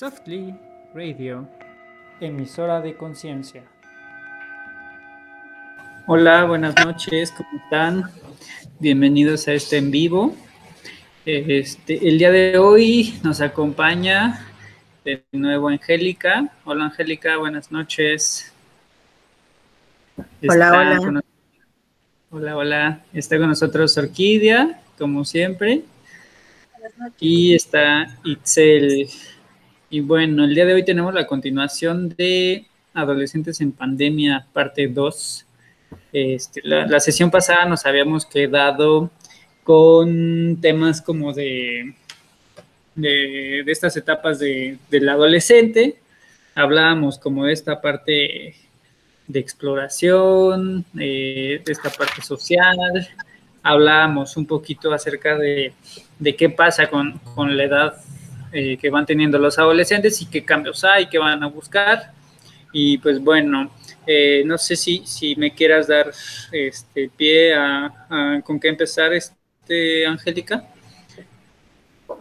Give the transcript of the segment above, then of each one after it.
Softly Radio, emisora de conciencia. Hola, buenas noches, ¿cómo están? Bienvenidos a este en vivo. Este, el día de hoy nos acompaña de nuevo Angélica. Hola Angélica, buenas noches. hola, hola. hola, hola. Está con nosotros Orquídea, como siempre. Y está Itzel. Y bueno, el día de hoy tenemos la continuación de Adolescentes en Pandemia, parte 2. Este, la, sesión pasada nos habíamos quedado con temas como de, de, estas etapas de, del adolescente. Hablábamos como de esta parte de exploración, de esta parte social. Hablábamos un poquito acerca de, qué pasa con, con la edad eh, que van teniendo los adolescentes y qué cambios hay, qué van a buscar. Y pues bueno, eh, no sé si, si me quieras dar este pie a, con qué empezar, este, Angélica.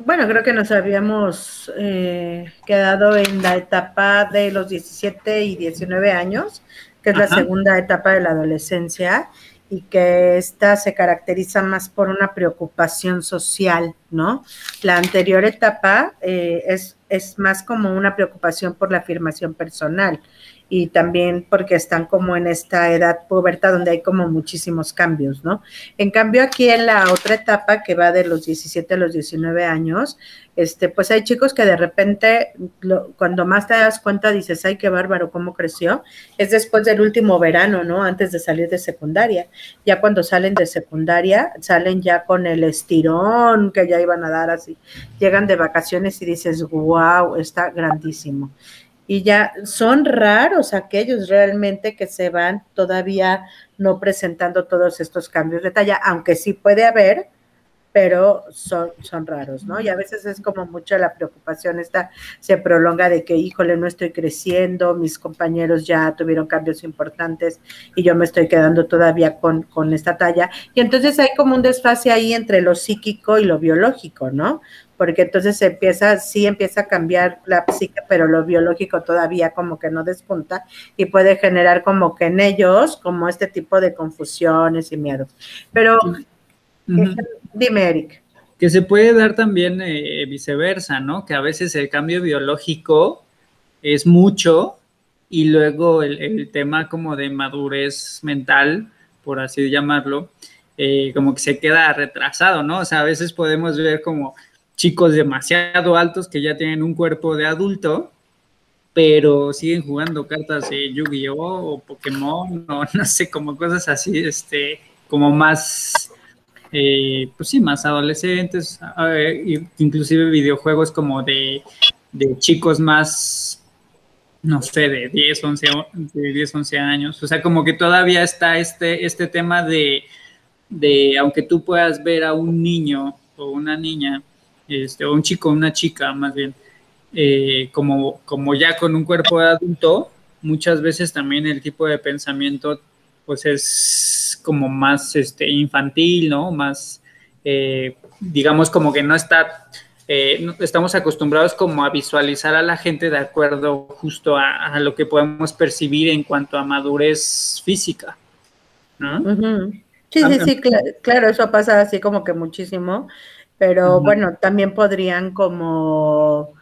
Bueno, creo que nos habíamos eh, quedado en la etapa de los 17 y 19 años, que es la segunda etapa de la adolescencia, y que esta se caracteriza más por una preocupación social, ¿no? La anterior etapa eh, es, es más como una preocupación por la afirmación personal y también porque están como en esta edad puberta donde hay como muchísimos cambios, ¿no? En cambio aquí en la otra etapa que va de los 17 a los 19 años, este, pues hay chicos que de repente cuando más te das cuenta dices, ay, qué bárbaro, cómo creció, es después del último verano, ¿no? Antes de salir de secundaria. Ya cuando salen de secundaria, salen ya con el estirón que ya iban a dar así. Llegan de vacaciones y dices, wow, está grandísimo y ya son raros aquellos realmente que se van todavía no presentando todos estos cambios de talla, aunque sí puede haber, pero son, son raros, ¿no? Y a veces es como mucha la preocupación esta se prolonga de que, híjole, no estoy creciendo, mis compañeros ya tuvieron cambios importantes y yo me estoy quedando todavía con, con esta talla. Y entonces hay como un desfase ahí entre lo psíquico y lo biológico, ¿no? Porque entonces empieza, sí empieza a cambiar la psique, pero lo biológico todavía como que no despunta y puede generar como que en ellos como este tipo de confusiones y miedos. Pero dime, Eric. Que se puede dar también eh, viceversa, ¿no? Que a veces el cambio biológico es mucho y luego el, tema como de madurez mental, por así llamarlo, eh, como que se queda retrasado, ¿no? O sea, a veces podemos ver como chicos demasiado altos que ya tienen un cuerpo de adulto, pero siguen jugando cartas de Yu-Gi-Oh o Pokémon o no sé, como cosas así, este, como más, eh, pues sí, más adolescentes, inclusive videojuegos como de, chicos más, no sé, de 10, 11, de 10, 11 años, o sea, como que todavía está este, este tema de, de, aunque tú puedas ver a un niño o una niña este, o un chico, una chica más bien, eh, como, como ya con un cuerpo de adulto, muchas veces también el tipo de pensamiento pues es como más este, infantil, ¿no? Más, eh, digamos, como que no está, eh, estamos acostumbrados como a visualizar a la gente de acuerdo justo a, lo que podemos percibir en cuanto a madurez física, ¿no? Sí, sí, sí, claro, eso pasa así como que muchísimo pero bueno, también podrían como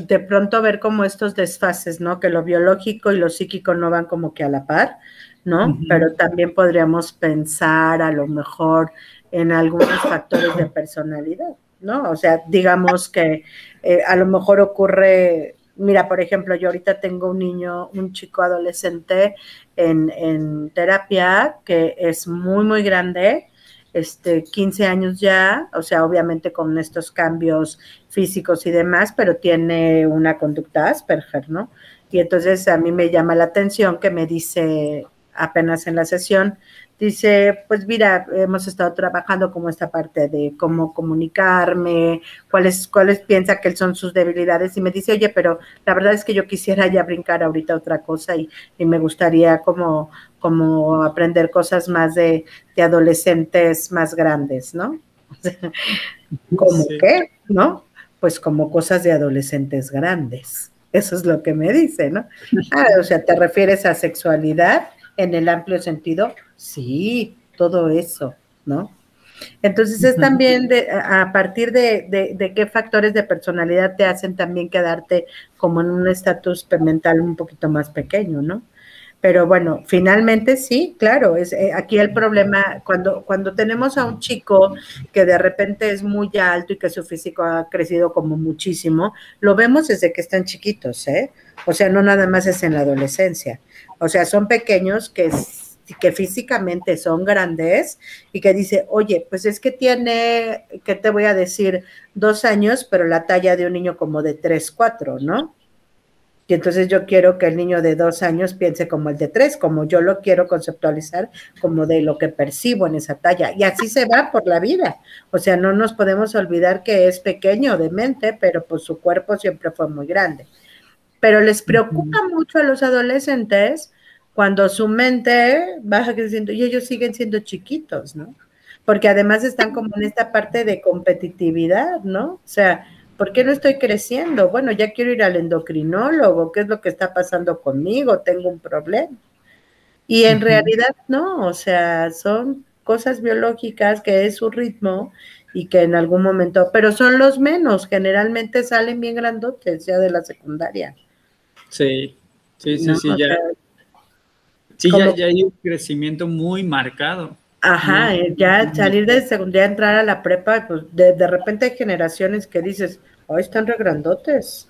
de pronto ver como estos desfases, ¿no? Que lo biológico y lo psíquico no van como que a la par, ¿no? Pero también podríamos pensar a lo mejor en algunos factores de personalidad, ¿no? O sea, digamos que eh, a lo mejor ocurre, mira, por ejemplo, yo ahorita tengo un niño, un chico adolescente en, en terapia que es muy, muy grande, este, 15 años ya, o sea, obviamente con estos cambios físicos y demás, pero tiene una conducta Asperger, ¿no? Y entonces a mí me llama la atención que me dice apenas en la sesión, Dice, pues mira, hemos estado trabajando como esta parte de cómo comunicarme, cuáles, cuáles piensa que son sus debilidades y me dice, oye, pero la verdad es que yo quisiera ya brincar ahorita otra cosa y, me gustaría como, como aprender cosas más de, adolescentes más grandes, ¿no? ¿Cómo qué? ¿No? pues como cosas de adolescentes grandes. Eso es lo que me dice, ¿no? Ah, o sea, ¿te refieres a sexualidad en el amplio sentido? Sí, todo eso, ¿no? Entonces es también de, a partir de, de, qué factores de personalidad te hacen también quedarte como en un estatus mental un poquito más pequeño, ¿no? Pero bueno, finalmente sí, claro, es eh, aquí el problema cuando cuando tenemos a un chico que de repente es muy alto y que su físico ha crecido como muchísimo, lo vemos desde que están chiquitos, ¿eh? O sea, no nada más es en la adolescencia. O sea, son pequeños que que físicamente son grandes y que dice, oye, pues es que tiene, ¿qué te voy a decir? Dos años, pero la talla de un niño como de tres, cuatro, ¿no? Y entonces yo quiero que el niño de dos años piense como el de tres, como yo lo quiero conceptualizar como de lo que percibo en esa talla. Y así se va por la vida. O sea, no nos podemos olvidar que es pequeño de mente, pero pues su cuerpo siempre fue muy grande. Pero les preocupa mucho a los adolescentes cuando su mente baja creciendo y ellos siguen siendo chiquitos, ¿no? Porque además están como en esta parte de competitividad, ¿no? O sea, ¿por qué no estoy creciendo? Bueno, ya quiero ir al endocrinólogo, ¿qué es lo que está pasando conmigo? Tengo un problema. Y en realidad no, o sea, son cosas biológicas que es su ritmo y que en algún momento, pero son los menos, generalmente salen bien grandotes ya de la secundaria. Sí, sí, sí, sí, ya. Sí, ya, hay un crecimiento muy marcado. Ajá, eh, ya salir de secundaria, entrar a la prepa, pues de, de repente hay generaciones que dices, hoy están regrandotes.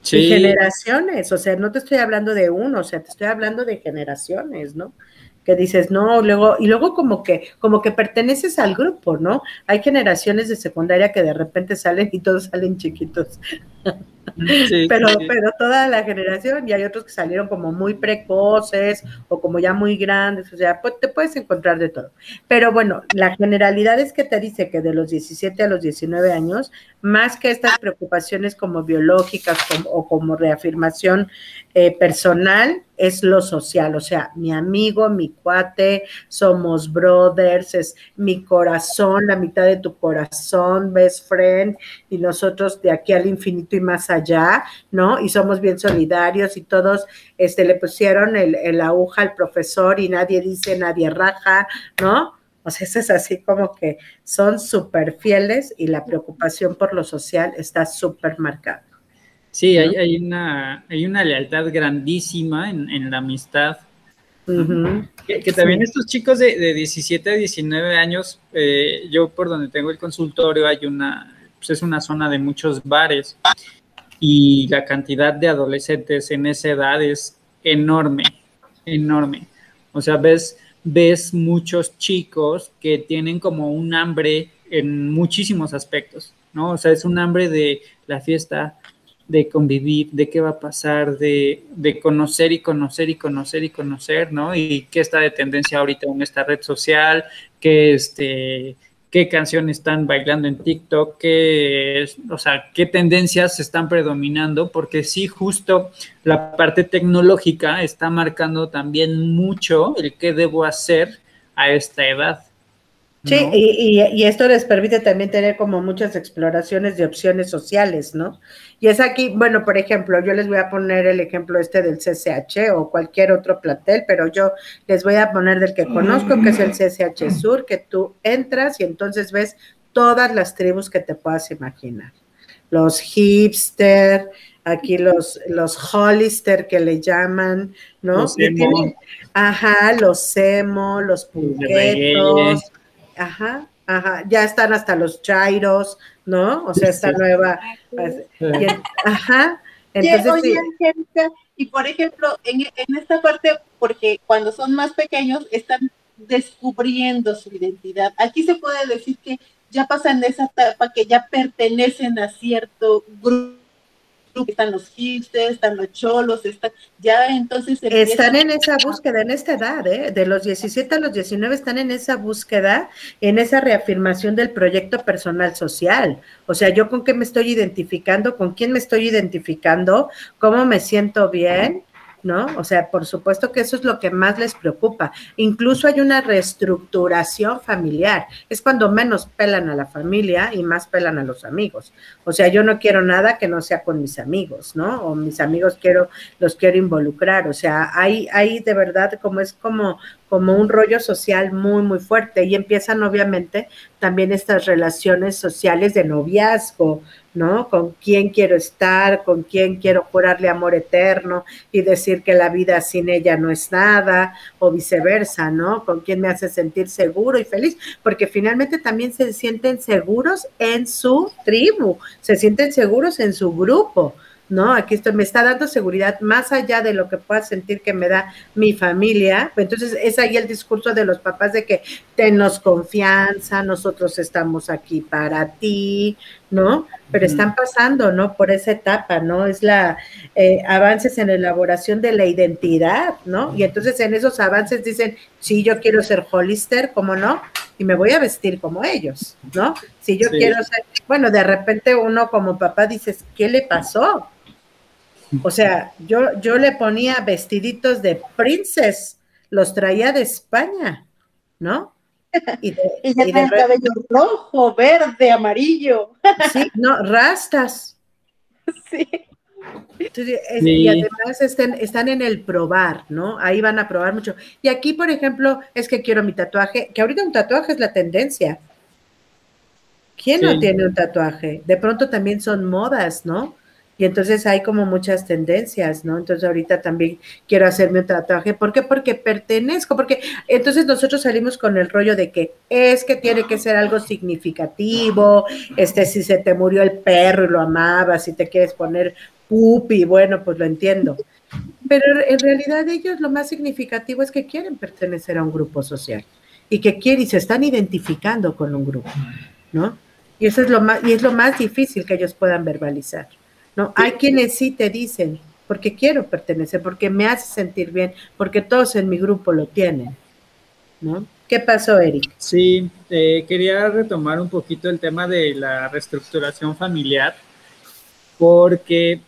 Sí. Y generaciones, o sea, no te estoy hablando de uno, o sea, te estoy hablando de generaciones, ¿no? Que dices, no, luego, y luego como que, como que perteneces al grupo, ¿no? Hay generaciones de secundaria que de repente salen y todos salen chiquitos. pero, pero toda la generación, y hay otros que salieron como muy precoces o como ya muy grandes, o sea, pues, te puedes encontrar de todo. Pero bueno, la generalidad es que te dice que de los 17 a los 19 años, más que estas preocupaciones como biológicas o como reafirmación eh, personal, es lo social, o sea, mi amigo, mi cuate, somos brothers, es mi corazón, la mitad de tu corazón, best friend, y nosotros de aquí al infinito y más allá, ¿no? Y somos bien solidarios y todos este, le pusieron el, el aguja al profesor y nadie dice, nadie raja, ¿no? O sea, eso es así como que son súper fieles y la preocupación por lo social está súper marcada. Sí, hay, hay, una, hay una lealtad grandísima en, la amistad. que, también estos chicos de, de, 17 a 19 años, eh, yo por donde tengo el consultorio hay una, pues es una zona de muchos bares y la cantidad de adolescentes en esa edad es enorme, enorme. O sea, ves, ves muchos chicos que tienen como un hambre en muchísimos aspectos, ¿no? O sea, es un hambre de la fiesta, de convivir, de qué va a pasar, de, de, conocer y conocer y conocer y conocer, ¿no? Y qué está de tendencia ahorita en esta red social, que este, qué canciones están bailando en TikTok, qué, o sea, qué tendencias están predominando, porque sí, justo la parte tecnológica está marcando también mucho el qué debo hacer a esta edad. Sí, y, esto les permite también tener como muchas exploraciones de opciones sociales, ¿no? Y es aquí, bueno, por ejemplo, yo les voy a poner el ejemplo este del CCH o cualquier otro plantel, pero yo les voy a poner del que conozco, que es el CCH Sur, que tú entras y entonces ves todas las tribus que te puedas imaginar. Los hipster, aquí los, los hollister que le llaman, ¿no? Los ajá, los emo, los punquetos Ajá, ajá, ya están hasta los chairos, ¿no? O sea, esta nueva. Pues, ajá. Entonces, y por ejemplo, en, en esta parte, porque cuando son más pequeños están descubriendo su identidad. Aquí se puede decir que ya pasan esa etapa que ya pertenecen a cierto grupo están los hipsters, están los cholos, están, ya entonces... Están en esa búsqueda, en esta edad, ¿eh? de los 17 a los 19 están en esa búsqueda, en esa reafirmación del proyecto personal social. O sea, yo con qué me estoy identificando, con quién me estoy identificando, cómo me siento bien, ¿no? O sea, por supuesto que eso es lo que más les preocupa. Incluso hay una reestructuración familiar. Es cuando menos pelan a la familia y más pelan a los amigos. O sea, yo no quiero nada que no sea con mis amigos, ¿no? O mis amigos quiero, los quiero involucrar. O sea, hay, hay de verdad como es como, como un rollo social muy, muy fuerte. Y empiezan obviamente también estas relaciones sociales de noviazgo, ¿no? Con quién quiero estar, con quién quiero jurarle amor eterno y decir que la vida sin ella no es nada, o viceversa, ¿no? Con quién me hace sentir seguro y feliz, porque finalmente también se sienten seguros en su tribu, se sienten seguros en su grupo. ¿No? Aquí esto me está dando seguridad más allá de lo que pueda sentir que me da mi familia. Entonces es ahí el discurso de los papás de que tenos confianza, nosotros estamos aquí para ti, ¿no? Pero están pasando, ¿no? Por esa etapa, ¿no? Es la eh, avances en la elaboración de la identidad, ¿no? Y entonces en esos avances dicen, sí, yo quiero ser Hollister, ¿cómo no? Y me voy a vestir como ellos, ¿no? Si yo quiero ser, bueno, de repente uno como papá dices, ¿qué le pasó? O sea, yo, yo le ponía vestiditos de princess, los traía de España, ¿no? Y, de, y ya el cabello rojo, verde, amarillo. Sí, no, rastas. Sí. Y además estén, están en el probar, ¿no? Ahí van a probar mucho. Y aquí, por ejemplo, es que quiero mi tatuaje, que ahorita un tatuaje es la tendencia. ¿Quién no tiene un tatuaje? De pronto también son modas, ¿no? Y entonces hay como muchas tendencias, ¿no? Entonces ahorita también quiero hacerme un tatuaje. ¿Por qué? Porque pertenezco, porque entonces nosotros salimos con el rollo de que es que tiene que ser algo significativo, este, si se te murió el perro y lo amabas, si te quieres poner pupi, bueno, pues lo entiendo. Pero en realidad ellos lo más significativo es que quieren pertenecer a un grupo social y que quieren y se están identificando con un grupo, ¿no? Y eso es lo más, y es lo más difícil que ellos puedan verbalizar. ¿no? Hay quienes sí te dicen, porque quiero pertenecer, porque me hace sentir bien, porque todos en mi grupo lo tienen, ¿no? ¿Qué pasó, Eric? Sí, eh, quería retomar un poquito el tema de la reestructuración familiar, porque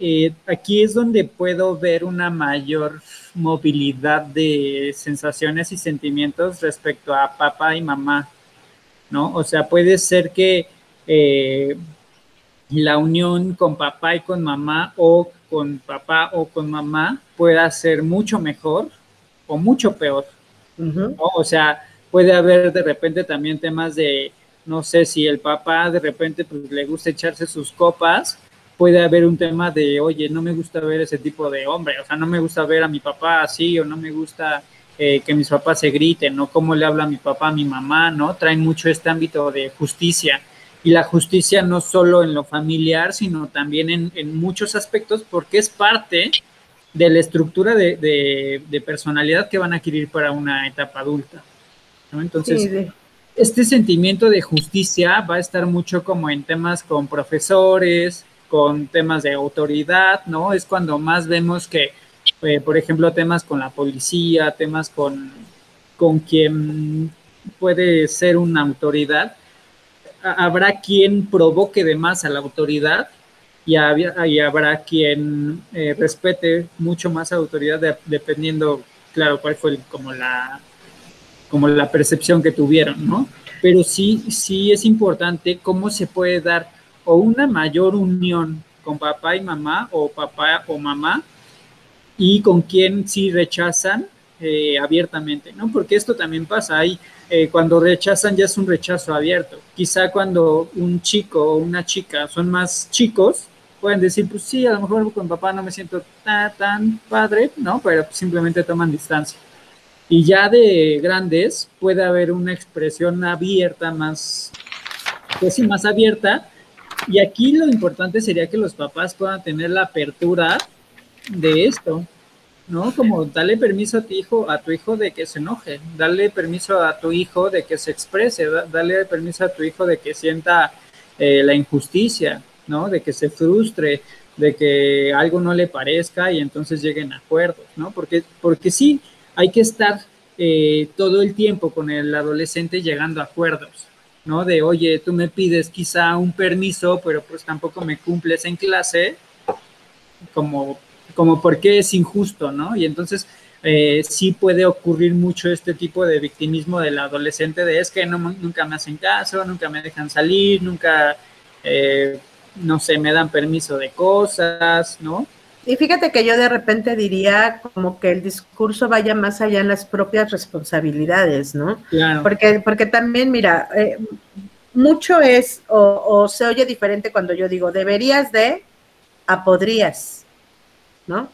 eh, aquí es donde puedo ver una mayor movilidad de sensaciones y sentimientos respecto a papá y mamá, ¿no? O sea, puede ser que eh, la unión con papá y con mamá o con papá o con mamá pueda ser mucho mejor o mucho peor. O sea, puede haber de repente también temas de, no sé, si el papá de repente pues, le gusta echarse sus copas, puede haber un tema de, oye, no me gusta ver ese tipo de hombre, o sea, no me gusta ver a mi papá así o no me gusta eh, que mis papás se griten, ¿no? Cómo le habla a mi papá, a mi mamá, ¿no? Traen mucho este ámbito de justicia y la justicia no solo en lo familiar, sino también en, muchos aspectos, porque es parte de la estructura de, personalidad que van a adquirir para una etapa adulta. Entonces, este sentimiento de justicia va a estar mucho como en temas con profesores, con temas de autoridad, ¿no? Es cuando más vemos que, eh, por ejemplo, temas con la policía, temas con, con quien puede ser una autoridad, habrá quien provoque de más a la autoridad y, habrá quien eh, respete mucho más a la autoridad dependiendo, claro, cuál fue como la como la percepción que tuvieron, ¿no? Pero sí, sí es importante cómo se puede dar o una mayor unión con papá y mamá o papá o mamá y con quien sí rechazan eh, abiertamente, ¿no? Porque esto también pasa, hay eh, cuando rechazan ya es un rechazo abierto. Quizá cuando un chico o una chica son más chicos, pueden decir, pues sí, a lo mejor con papá no me siento tan, tan padre, ¿no? Pero simplemente toman distancia. Y ya de grandes puede haber una expresión abierta, más, pues sí, más abierta. Y aquí lo importante sería que los papás puedan tener la apertura de esto, ¿no? Como dale permiso a tu hijo, a tu hijo de que se enoje, dale permiso a tu hijo de que se exprese, dale permiso a tu hijo de que sienta eh, la injusticia, ¿no? De que se frustre, de que algo no le parezca y entonces lleguen a acuerdos, ¿no? Porque, porque sí, hay que estar eh, todo el tiempo con el adolescente llegando a acuerdos, ¿no? De, oye, tú me pides quizá un permiso, pero pues tampoco me cumples en clase, como como por qué es injusto, ¿no? Y entonces eh, sí puede ocurrir mucho este tipo de victimismo del adolescente de es que no, nunca me hacen caso, nunca me dejan salir, nunca, eh, no sé, me dan permiso de cosas, ¿no? Y fíjate que yo de repente diría como que el discurso vaya más allá en las propias responsabilidades, ¿no? Claro. Porque, porque también, mira, eh, mucho es, o, se oye diferente cuando yo digo, deberías de, a podrías, ¿no?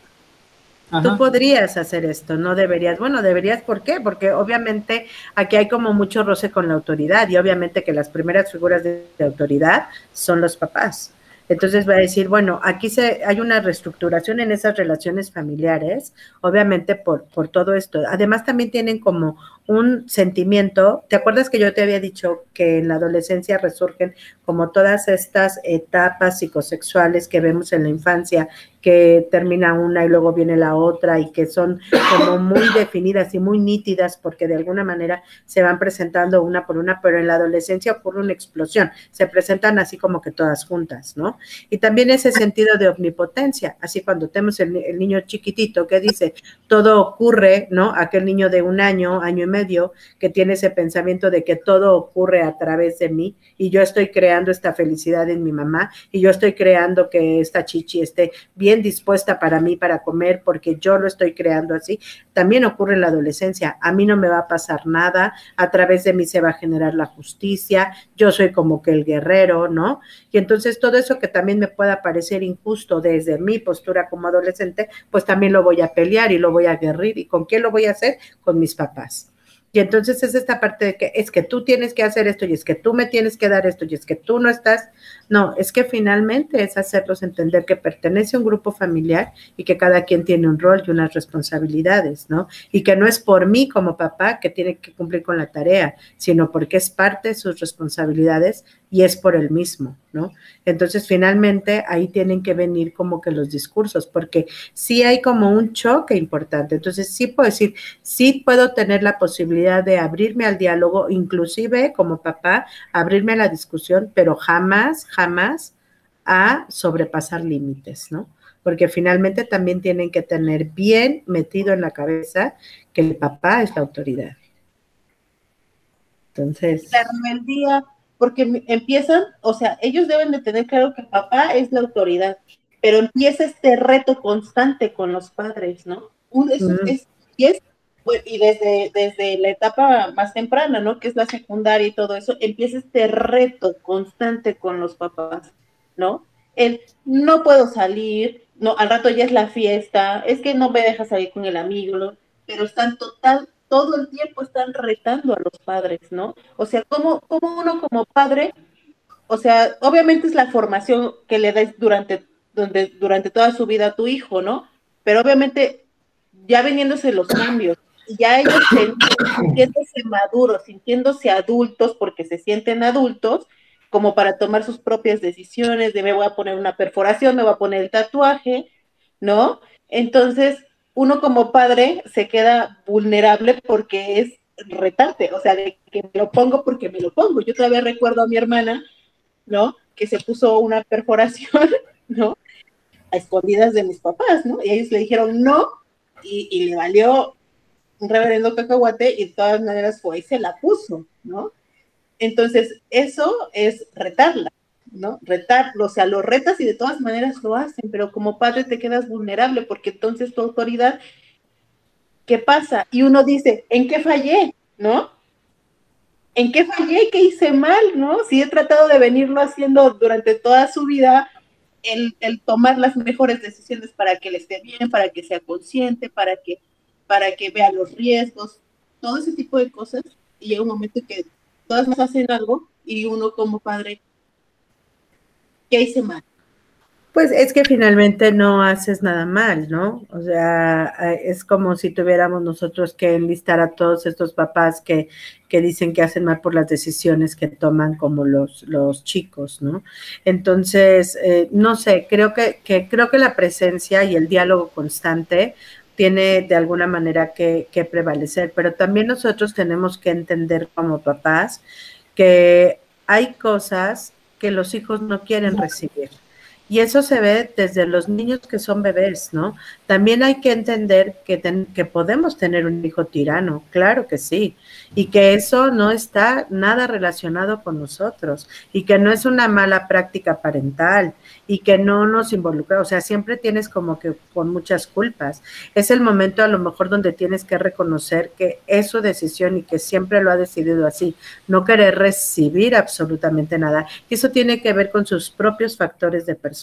Tú podrías hacer esto, no deberías. Bueno, deberías, ¿por qué? Porque obviamente aquí hay como mucho roce con la autoridad y obviamente que las primeras figuras de autoridad son los papás. Entonces va a decir, bueno, aquí se, hay una reestructuración en esas relaciones familiares, obviamente por, por todo esto. Además también tienen como un sentimiento, ¿te acuerdas que yo te había dicho que en la adolescencia resurgen como todas estas etapas psicosexuales que vemos en la infancia que termina una y luego viene la otra y que son como muy definidas y muy nítidas porque de alguna manera se van presentando una por una, pero en la adolescencia ocurre una explosión, se presentan así como que todas juntas, ¿no? Y también ese sentido de omnipotencia, así cuando tenemos el, niño chiquitito que dice, todo ocurre, ¿no? Aquel niño de un año, año y medio, que tiene ese pensamiento de que todo ocurre a través de mí y yo estoy creando esta felicidad en mi mamá y yo estoy creando que esta chichi esté bien dispuesta para mí para comer porque yo lo estoy creando así. También ocurre en la adolescencia. A mí no me va a pasar nada, a través de mí se va a generar la justicia, yo soy como que el guerrero, ¿no? Y entonces todo eso que también me pueda parecer injusto desde mi postura como adolescente, pues también lo voy a pelear y lo voy a aguerrir. ¿Y con quién lo voy a hacer? Con mis papás. Y entonces es esta parte de que es que tú tienes que hacer esto y es que tú me tienes que dar esto y es que tú no estás. No, es que finalmente es hacerlos entender que pertenece a un grupo familiar y que cada quien tiene un rol y unas responsabilidades, ¿no? Y que no es por mí como papá que tiene que cumplir con la tarea, sino porque es parte de sus responsabilidades y es por el mismo, ¿no? Entonces, finalmente, ahí tienen que venir como que los discursos, porque sí hay como un choque importante. Entonces, sí puedo decir, sí puedo tener la posibilidad de abrirme al diálogo, inclusive como papá, abrirme a la discusión, pero jamás, jamás a sobrepasar límites, ¿no? Porque finalmente también tienen que tener bien metido en la cabeza que el papá es la autoridad. Entonces. La porque empiezan, o sea, ellos deben de tener claro que papá es la autoridad, pero empieza este reto constante con los padres, ¿no? y es, y desde, desde la etapa más temprana, ¿no? Que es la secundaria y todo eso, empieza este reto constante con los papás, ¿no? El no puedo salir, no, al rato ya es la fiesta, es que no me deja salir con el amigo, pero están total, todo el tiempo están retando a los padres, ¿no? O sea, ¿cómo, cómo uno como padre, o sea, obviamente es la formación que le das durante, donde, durante toda su vida a tu hijo, ¿no? Pero obviamente ya veniéndose los cambios, ya ellos sintiéndose maduros, sintiéndose adultos porque se sienten adultos, como para tomar sus propias decisiones de me voy a poner una perforación, me voy a poner el tatuaje, ¿no? Entonces, uno como padre se queda vulnerable porque es retarte, o sea, de que me lo pongo porque me lo pongo. Yo todavía recuerdo a mi hermana, ¿no? Que se puso una perforación, ¿no? A escondidas de mis papás, ¿no? Y ellos le dijeron no y, le valió un reverendo cacahuate y de todas maneras fue y se la puso, ¿no? Entonces, eso es retarla. ¿No? Retarlo, o sea, lo retas y de todas maneras lo hacen, pero como padre te quedas vulnerable porque entonces tu autoridad, ¿qué pasa? Y uno dice, ¿en qué fallé? ¿No? ¿En qué fallé? ¿Qué hice mal? ¿No? Si he tratado de venirlo haciendo durante toda su vida, el, el tomar las mejores decisiones para que le esté bien, para que sea consciente, para que, para que vea los riesgos, todo ese tipo de cosas, y llega un momento que todas nos hacen algo y uno como padre ¿Qué hice mal? Pues es que finalmente no haces nada mal, ¿no? O sea, es como si tuviéramos nosotros que enlistar a todos estos papás que, que dicen que hacen mal por las decisiones que toman como los, los chicos, ¿no? Entonces, eh, no sé, creo que, que, creo que la presencia y el diálogo constante tiene de alguna manera que, que prevalecer, pero también nosotros tenemos que entender como papás que hay cosas que los hijos no quieren recibir. Y eso se ve desde los niños que son bebés, ¿no? También hay que entender que, que podemos tener un hijo tirano, claro que sí, y que eso no está nada relacionado con nosotros, y que no es una mala práctica parental, y que no nos involucra, o sea, siempre tienes como que con muchas culpas. Es el momento a lo mejor donde tienes que reconocer que es su decisión y que siempre lo ha decidido así, no querer recibir absolutamente nada. Y eso tiene que ver con sus propios factores de personalidad.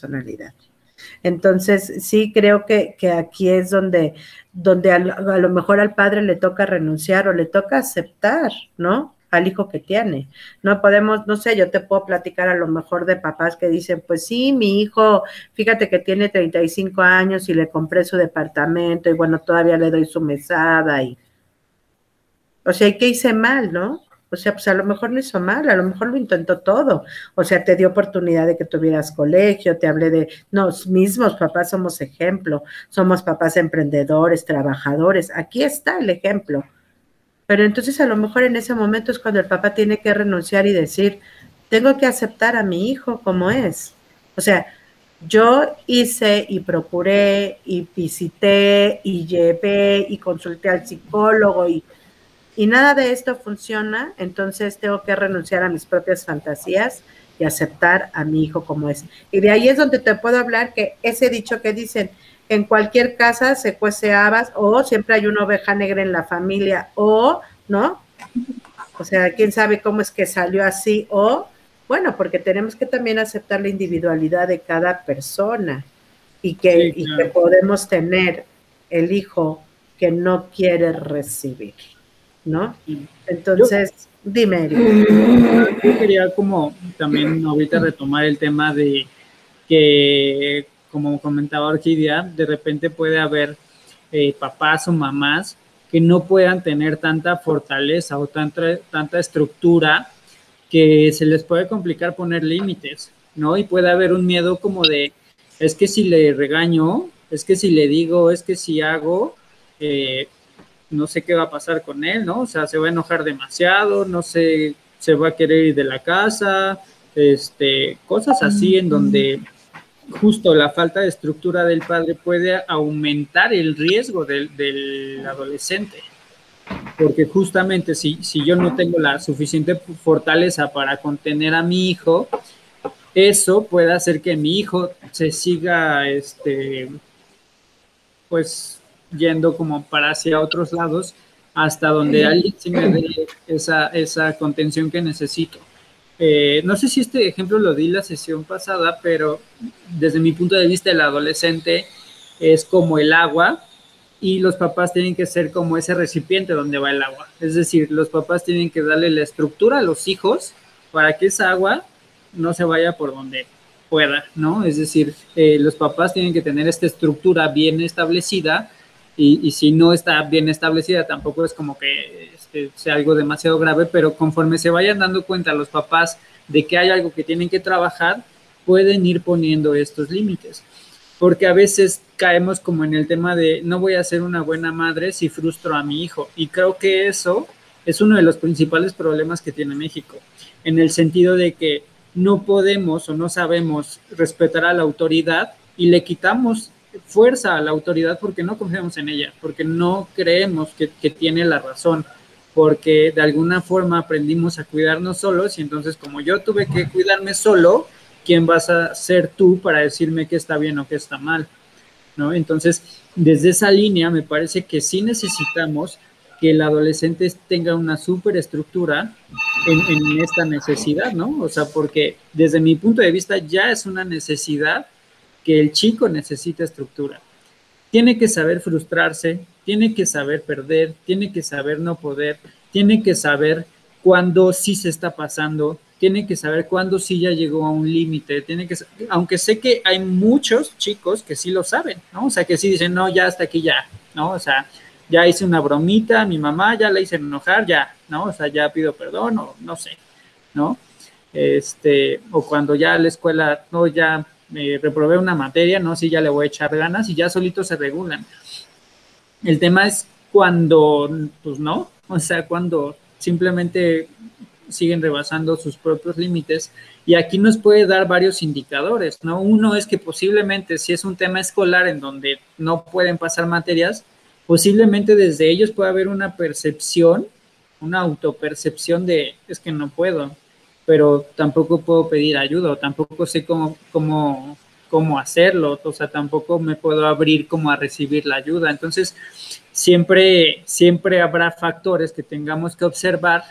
Entonces, sí creo que, que aquí es donde, donde a, a, lo mejor al padre le toca renunciar o le toca aceptar, ¿no? al hijo que tiene. No podemos, no sé, yo te puedo platicar a lo mejor de papás que dicen, pues sí, mi hijo, fíjate que tiene 35 años y le compré su departamento y bueno, todavía le doy su mesada y... O sea, ¿qué hice mal, no? O sea, pues a lo mejor no hizo mal, a lo mejor lo intentó todo. O sea, te dio oportunidad de que tuvieras colegio, te hablé de, nos mismos papás somos ejemplo, somos papás emprendedores, trabajadores. Aquí está el ejemplo. Pero entonces a lo mejor en ese momento es cuando el papá tiene que renunciar y decir, tengo que aceptar a mi hijo como es. O sea, yo hice y procuré y visité y llevé y consulté al psicólogo y, y nada de esto funciona, entonces tengo que renunciar a mis propias fantasías y aceptar a mi hijo como es. Y de ahí es donde te puedo hablar que ese dicho que dicen, en cualquier casa se cuece habas o siempre hay una oveja negra en la familia o, ¿no? O sea, quién sabe cómo es que salió así o, bueno, porque tenemos que también aceptar la individualidad de cada persona y que, y que podemos tener el hijo que no quiere recibir, ¿no? Entonces, dime. Yo quería como también ahorita retomar el tema de que como comentaba Orquídea, de repente puede haber eh, papás o mamás que no puedan tener tanta fortaleza o tanta, tanta estructura que se les puede complicar poner límites, ¿no? Y puede haber un miedo como de, es que si le regaño, es que si le digo, es que si hago, eh, no sé qué va a pasar con él, ¿no? O sea, se va a enojar demasiado, no sé, se va a querer ir de la casa, este, cosas así en donde justo la falta de estructura del padre puede aumentar el riesgo del, adolescente. Porque justamente si, si yo no tengo la suficiente fortaleza para contener a mi hijo, eso puede hacer que mi hijo se siga, este, pues, yendo como para hacia otros lados hasta donde alguien sí me dé esa, esa contención que necesito. Eh, no sé si este ejemplo lo di la sesión pasada, pero desde mi punto de vista el adolescente es como el agua y los papás tienen que ser como ese recipiente donde va el agua. Es decir, los papás tienen que darle la estructura a los hijos para que esa agua no se vaya por donde pueda, ¿no? Es decir, eh, los papás tienen que tener esta estructura bien establecida y, si no está bien establecida, tampoco es como que sea algo demasiado grave, pero conforme se vayan dando cuenta los papás de que hay algo que tienen que trabajar, pueden ir poniendo estos límites. Porque a veces caemos como en el tema de no voy a ser una buena madre si frustro a mi hijo. Y creo que eso es uno de los principales problemas que tiene México, en el sentido de que no podemos o no sabemos respetar a la autoridad y le quitamos fuerza a la autoridad porque no confiamos en ella, porque no creemos que, que tiene la razón porque de alguna forma aprendimos a cuidarnos solos y entonces como yo tuve que cuidarme solo, ¿quién vas a ser tú para decirme qué está bien o qué está mal? ¿No? Entonces, desde esa línea me parece que sí necesitamos que el adolescente tenga una superestructura en, en esta necesidad, ¿no? O sea, porque desde mi punto de vista ya es una necesidad que el chico necesita estructura. Tiene que saber frustrarse, tiene que saber perder, tiene que saber no poder, tiene que saber cuándo sí se está pasando, tiene que saber cuándo sí ya llegó a un límite, tiene que, aunque sé que hay muchos chicos que sí lo saben, ¿no? O sea, que sí dicen, no, ya hasta aquí ya, ¿no? O sea, ya hice una bromita, mi mamá ya la hice enojar, ya, ¿no? O sea, ya pido perdón o no sé, ¿no? Este, o cuando ya la escuela, no, ya me reprobé una materia, no, sí, ya le voy a echar ganas y ya solitos se regulan. El tema es cuando, pues no, o sea, cuando simplemente siguen rebasando sus propios límites y aquí nos puede dar varios indicadores, ¿no? Uno es que posiblemente si es un tema escolar en donde no pueden pasar materias, posiblemente desde ellos puede haber una percepción, una autopercepción de es que no puedo, pero tampoco puedo pedir ayuda tampoco sé cómo, cómo, cómo hacerlo, o sea, tampoco me puedo abrir como a recibir la ayuda. Entonces, siempre, siempre habrá factores que tengamos que observar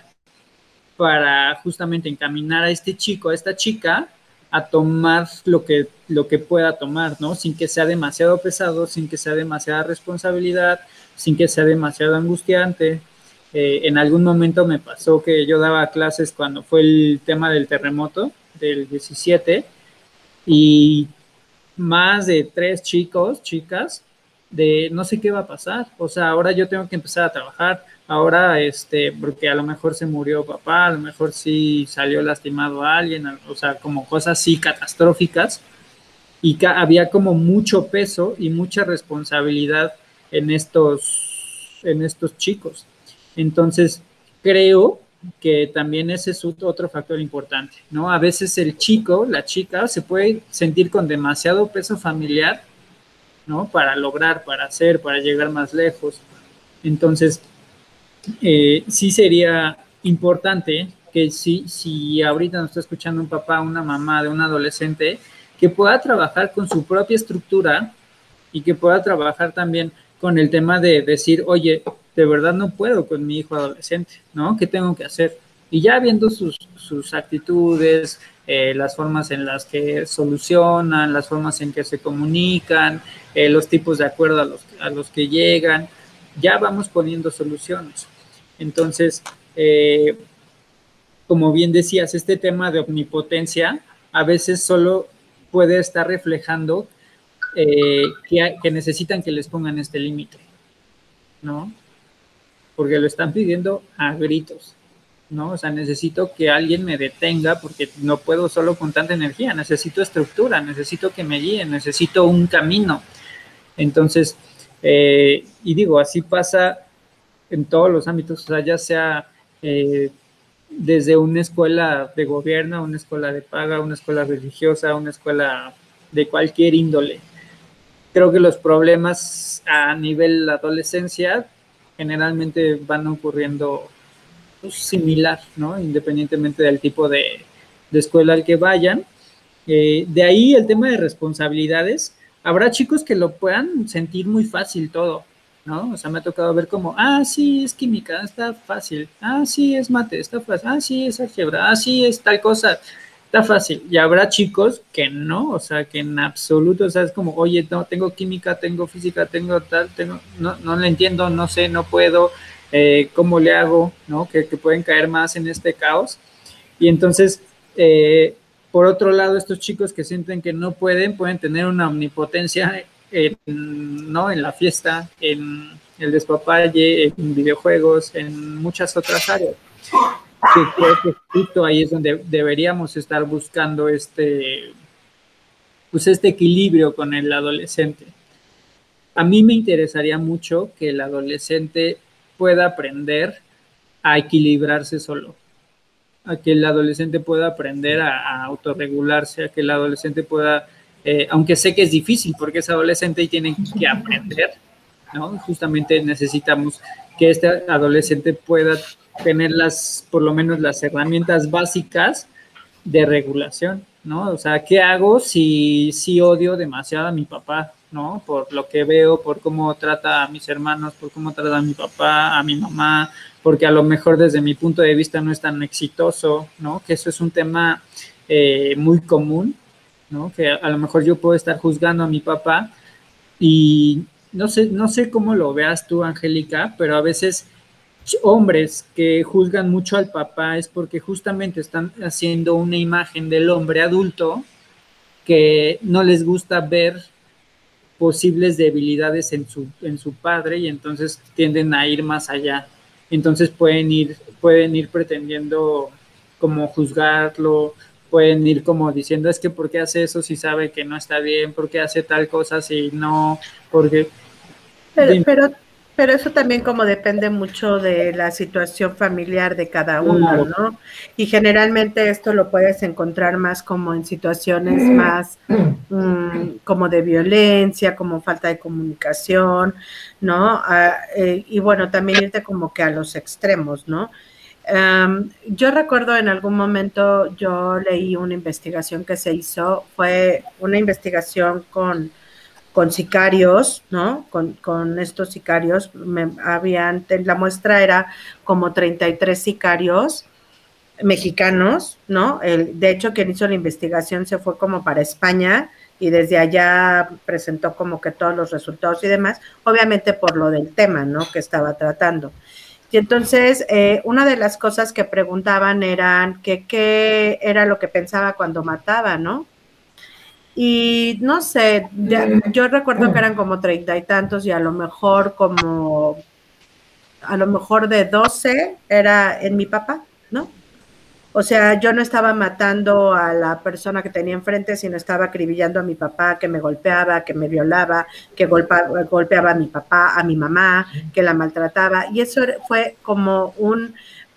para justamente encaminar a este chico, a esta chica, a tomar lo que, lo que pueda tomar, ¿no? Sin que sea demasiado pesado, sin que sea demasiada responsabilidad, sin que sea demasiado angustiante. Eh, en algún momento me pasó que yo daba clases cuando fue el tema del terremoto del 17 y más de tres chicos, chicas, de no sé qué va a pasar. O sea, ahora yo tengo que empezar a trabajar. Ahora, este, porque a lo mejor se murió papá, a lo mejor sí salió lastimado a alguien, o sea, como cosas así catastróficas. Y había como mucho peso y mucha responsabilidad en estos, en estos chicos. Entonces, creo que también ese es otro factor importante, ¿no? A veces el chico, la chica, se puede sentir con demasiado peso familiar ¿no? Para lograr, para hacer, para llegar más lejos. Entonces, eh, sí sería importante que si, si ahorita nos está escuchando un papá, una mamá de un adolescente, que pueda trabajar con su propia estructura y que pueda trabajar también con el tema de decir, oye, de verdad no puedo con mi hijo adolescente, ¿no? ¿Qué tengo que hacer? Y ya viendo sus, sus actitudes, eh, las formas en las que solucionan, las formas en que se comunican, eh, los tipos de acuerdo a los, a los que llegan, ya vamos poniendo soluciones. Entonces, eh, como bien decías, este tema de omnipotencia a veces solo puede estar reflejando que, que necesitan que les pongan este límite, ¿no? Porque lo están pidiendo a gritos. ¿no? O sea, necesito que alguien me detenga porque no puedo solo con tanta energía, necesito estructura, necesito que me guíen, necesito un camino. Entonces, eh, y digo, así pasa en todos los ámbitos, o sea, ya sea eh, desde una escuela de gobierno, una escuela de paga, una escuela religiosa, una escuela de cualquier índole. Creo que los problemas a nivel adolescencia generalmente van ocurriendo pues, similar, ¿no? Independientemente del tipo de, escuela al que vayan. Eh, de ahí el tema de responsabilidades. Habrá chicos que lo puedan sentir muy fácil todo, ¿no? O sea, me ha tocado ver como, ah, sí, es química, está fácil. Ah, sí, es mate, está fácil. Ah, sí, es álgebra. Ah, sí, es tal cosa. Está fácil. Y habrá chicos que no, o sea, que en absoluto, o sea, es como, oye, no, tengo química, tengo física, tengo tal, tengo, no, no le entiendo, no sé, no puedo, eh, cómo le hago, ¿no? Que, pueden caer más en este caos. Y entonces, eh, por otro lado, estos chicos que sienten que no pueden, pueden tener una omnipotencia en, ¿no? en la fiesta, en el despapalle, en videojuegos, en muchas otras áreas. Que creo que justo ahí es donde deberíamos estar buscando este, pues este equilibrio con el adolescente. A mí me interesaría mucho que el adolescente pueda aprender a equilibrarse solo, a que el adolescente pueda aprender a, autorregularse, a que el adolescente pueda, eh, aunque sé que es difícil porque es adolescente y tienen que aprender, ¿no? Justamente necesitamos que este adolescente pueda tener las, por lo menos las herramientas básicas de regulación, ¿no? O sea, ¿qué hago si, si odio demasiado a mi papá? ¿no? Por lo que veo, por cómo trata a mis hermanos, por cómo trata a mi papá, a mi mamá, porque a lo mejor desde mi punto de vista no es tan exitoso, ¿no? Que eso es un tema eh, muy común, ¿no? Que a, lo mejor yo puedo estar juzgando a mi papá y no sé, no sé cómo lo veas tú, Angélica, pero a veces hombres que juzgan mucho al papá es porque justamente están haciendo una imagen del hombre adulto que no les gusta ver posibles debilidades en su, en su padre y entonces tienden a ir más allá. Entonces pueden ir, pueden ir pretendiendo como juzgarlo, pueden ir como diciendo es que por qué hace eso si sabe que no está bien, por qué hace tal cosa si no, porque... Pero, pero, pero eso también como depende mucho de la situación familiar de cada uno, ¿no? Y generalmente esto lo puedes encontrar más como en situaciones más mm, como de violencia, como falta de comunicación, ¿no? Ah, eh, y bueno, también irte como que a los extremos, ¿no? yo recuerdo en algún momento yo leí una investigación que se hizo, fue una investigación con con sicarios, ¿no? Con, estos sicarios, me habían, la muestra era como 33 sicarios mexicanos, ¿no? El, de hecho, quien hizo la investigación se fue como para España y desde allá presentó como que todos los resultados y demás, obviamente por lo del tema, ¿no? Que estaba tratando. Y entonces, eh, una de las cosas que preguntaban eran que qué era lo que pensaba cuando mataba, ¿no? Y no sé, yo recuerdo que eran como treinta y tantos y a lo mejor como, a lo mejor de doce era en mi papá, ¿no? O sea, yo no estaba matando a la persona que tenía enfrente, sino estaba acribillando a mi papá, que me golpeaba, que me violaba, que golpeaba, golpeaba a mi papá, a mi mamá, que la maltrataba. Y eso fue como un,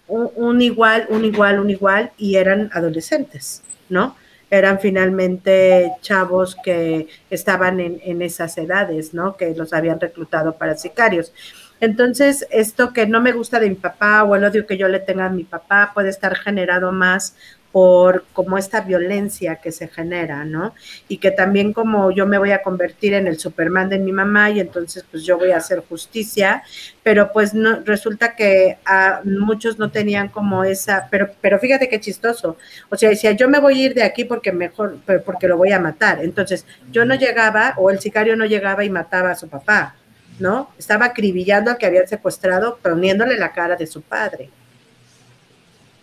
un igual, un igual, un igual, y eran adolescentes, ¿no? Eran finalmente chavos que estaban en, esas edades, ¿no? Que los habían reclutado para sicarios. Entonces, esto que no me gusta de mi papá o el odio que yo le tenga a mi papá puede estar generado más por como esta violencia que se genera, ¿no? Y que también como yo me voy a convertir en el Superman de mi mamá y entonces pues yo voy a hacer justicia, pero pues no, resulta que a muchos no tenían como esa, pero, pero fíjate qué chistoso, o sea, decía yo me voy a ir de aquí porque mejor, porque lo voy a matar, entonces yo no llegaba o el sicario no llegaba y mataba a su papá, ¿no? Estaba acribillando al que habían secuestrado, poniéndole la cara de su padre.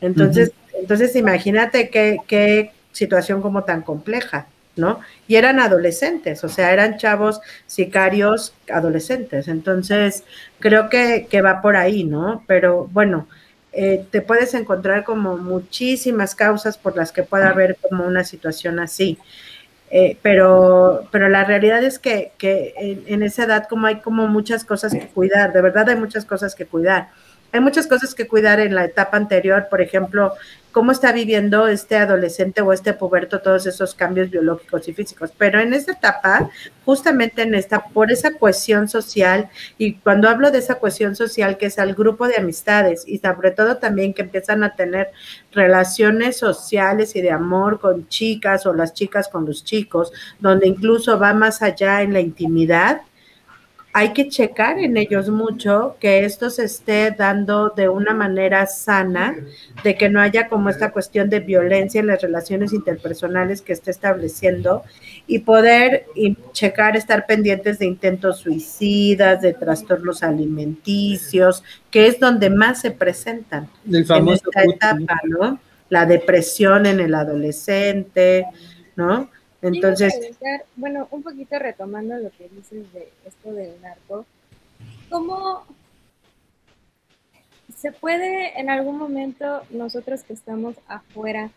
Entonces, entonces imagínate qué, qué situación como tan compleja, ¿no? Y eran adolescentes, o sea, eran chavos sicarios adolescentes. Entonces, creo que, que va por ahí, ¿no? Pero bueno, eh, te puedes encontrar como muchísimas causas por las que pueda haber como una situación así. Eh, pero, pero la realidad es que, que en, en, esa edad como hay como muchas cosas que cuidar, de verdad hay muchas cosas que cuidar. Hay muchas cosas que cuidar en la etapa anterior, por ejemplo, cómo está viviendo este adolescente o este puberto todos esos cambios biológicos y físicos. Pero en esta etapa, justamente en esta, por esa cohesión social, y cuando hablo de esa cohesión social, que es al grupo de amistades y sobre todo también que empiezan a tener relaciones sociales y de amor con chicas o las chicas con los chicos, donde incluso va más allá en la intimidad, hay que checar en ellos mucho que esto se esté dando de una manera sana, de que no haya como esta cuestión de violencia en las relaciones interpersonales que esté estableciendo y poder checar, estar pendientes de intentos suicidas, de trastornos alimenticios, que es donde más se presentan en esta etapa, ¿no? La depresión en el adolescente, ¿no? Entonces, bueno, un poquito retomando lo que dices de esto del narco, ¿cómo se puede en algún momento nosotros que estamos afuera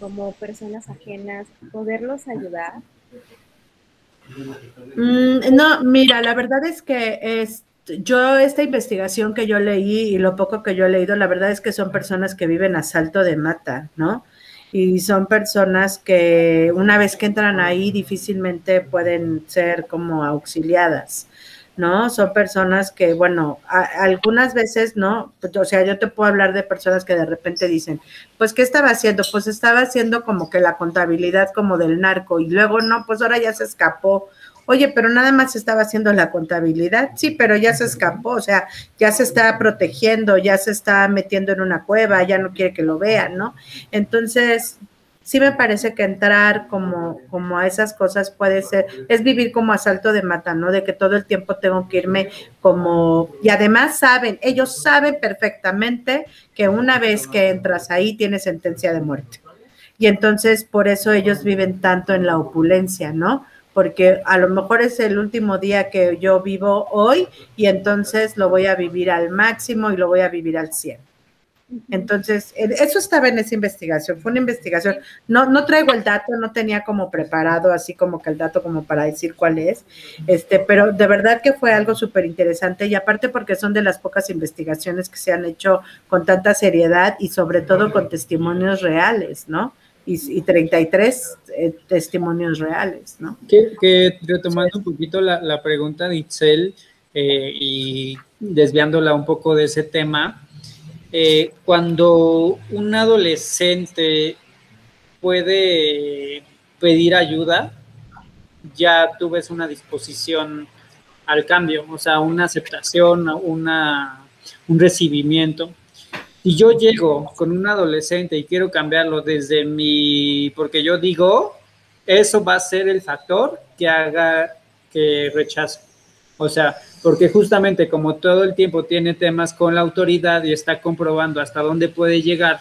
como personas ajenas poderlos ayudar? Mm, no, mira, la verdad es que es, yo esta investigación que yo leí y lo poco que yo he leído, la verdad es que son personas que viven a salto de mata, ¿no? Y son personas que una vez que entran ahí difícilmente pueden ser como auxiliadas, ¿no? Son personas que, bueno, algunas veces, ¿no? O sea, yo te puedo hablar de personas que de repente dicen, pues, ¿qué estaba haciendo? Pues estaba haciendo como que la contabilidad como del narco y luego, no, pues ahora ya se escapó oye, pero nada más estaba haciendo la contabilidad, sí, pero ya se escapó, o sea, ya se está protegiendo, ya se está metiendo en una cueva, ya no quiere que lo vean, ¿no? Entonces, sí me parece que entrar como, como a esas cosas puede ser, es vivir como asalto de mata, ¿no? De que todo el tiempo tengo que irme como, y además saben, ellos saben perfectamente que una vez que entras ahí tienes sentencia de muerte. Y entonces por eso ellos viven tanto en la opulencia, ¿no? Porque a lo mejor es el último día que yo vivo hoy y entonces lo voy a vivir al máximo y lo voy a vivir al 100. Entonces, eso estaba en esa investigación, fue una investigación, no, no traigo el dato, no tenía como preparado así como que el dato como para decir cuál es, este, pero de verdad que fue algo súper interesante y aparte porque son de las pocas investigaciones que se han hecho con tanta seriedad y sobre todo con testimonios reales, ¿no? Y, y 33 eh, testimonios reales, ¿no? Que, retomando un poquito la, pregunta de Itzel eh, y desviándola un poco de ese tema, eh, cuando un adolescente puede pedir ayuda, ya tú ves una disposición al cambio, o sea, una aceptación, una, un recibimiento. Si yo llego con un adolescente y quiero cambiarlo desde mi, porque yo digo, eso va a ser el factor que haga que rechace. O sea, porque justamente como todo el tiempo tiene temas con la autoridad y está comprobando hasta dónde puede llegar,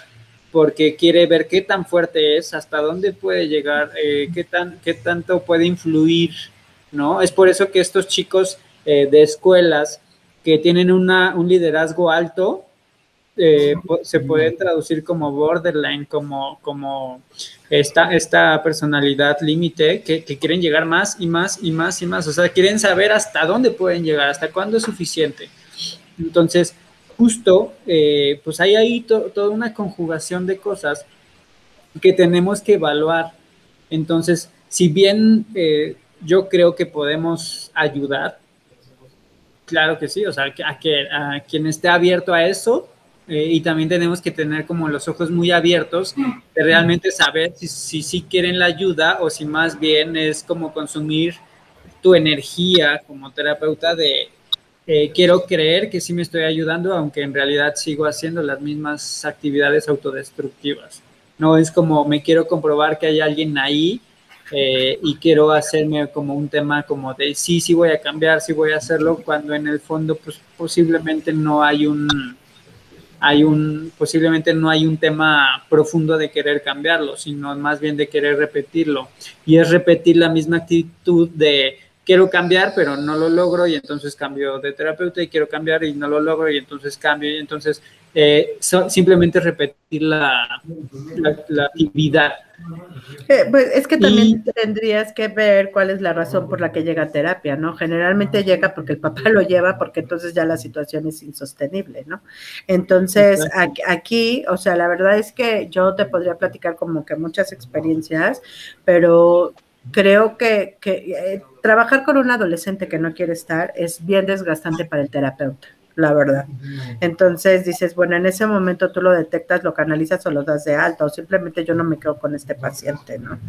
porque quiere ver qué tan fuerte es, hasta dónde puede llegar, eh, qué, tan, qué tanto puede influir, ¿no? Es por eso que estos chicos eh, de escuelas que tienen una, un liderazgo alto, eh, se puede traducir como borderline, como, como esta, esta personalidad límite que, quieren llegar más y más y más y más. O sea, quieren saber hasta dónde pueden llegar, hasta cuándo es suficiente. Entonces, justo, eh, pues hay ahí toda una conjugación de cosas que tenemos que evaluar. Entonces, si bien eh, yo creo que podemos ayudar, claro que sí, o sea, a, que, a quien esté abierto a eso, eh, y también tenemos que tener como los ojos muy abiertos de realmente saber si sí si, quieren la ayuda o si más bien es como consumir tu energía como terapeuta de eh, quiero creer que sí me estoy ayudando, aunque en realidad sigo haciendo las mismas actividades autodestructivas. No es como me quiero comprobar que hay alguien ahí eh, y quiero hacerme como un tema como de sí, sí voy a cambiar, sí voy a hacerlo, cuando en el fondo pues posiblemente no hay un hay un, posiblemente no hay un tema profundo de querer cambiarlo, sino más bien de querer repetirlo. Y es repetir la misma actitud de quiero cambiar, pero no lo logro y entonces cambio de terapeuta y quiero cambiar y no lo logro y entonces cambio y entonces eh, simplemente repetir la, la, actividad. Eh, pues es que también tendrías que ver cuál es la razón por la que llega a terapia, ¿no? Generalmente llega porque el papá lo lleva, porque entonces ya la situación es insostenible, ¿no? Entonces, aquí, o sea, la verdad es que yo te podría platicar como que muchas experiencias, pero creo que, que eh, trabajar con un adolescente que no quiere estar es bien desgastante para el terapeuta la verdad. Entonces dices, bueno, en ese momento tú lo detectas, lo canalizas o lo das de alta, o simplemente yo no me quedo con este paciente, ¿no?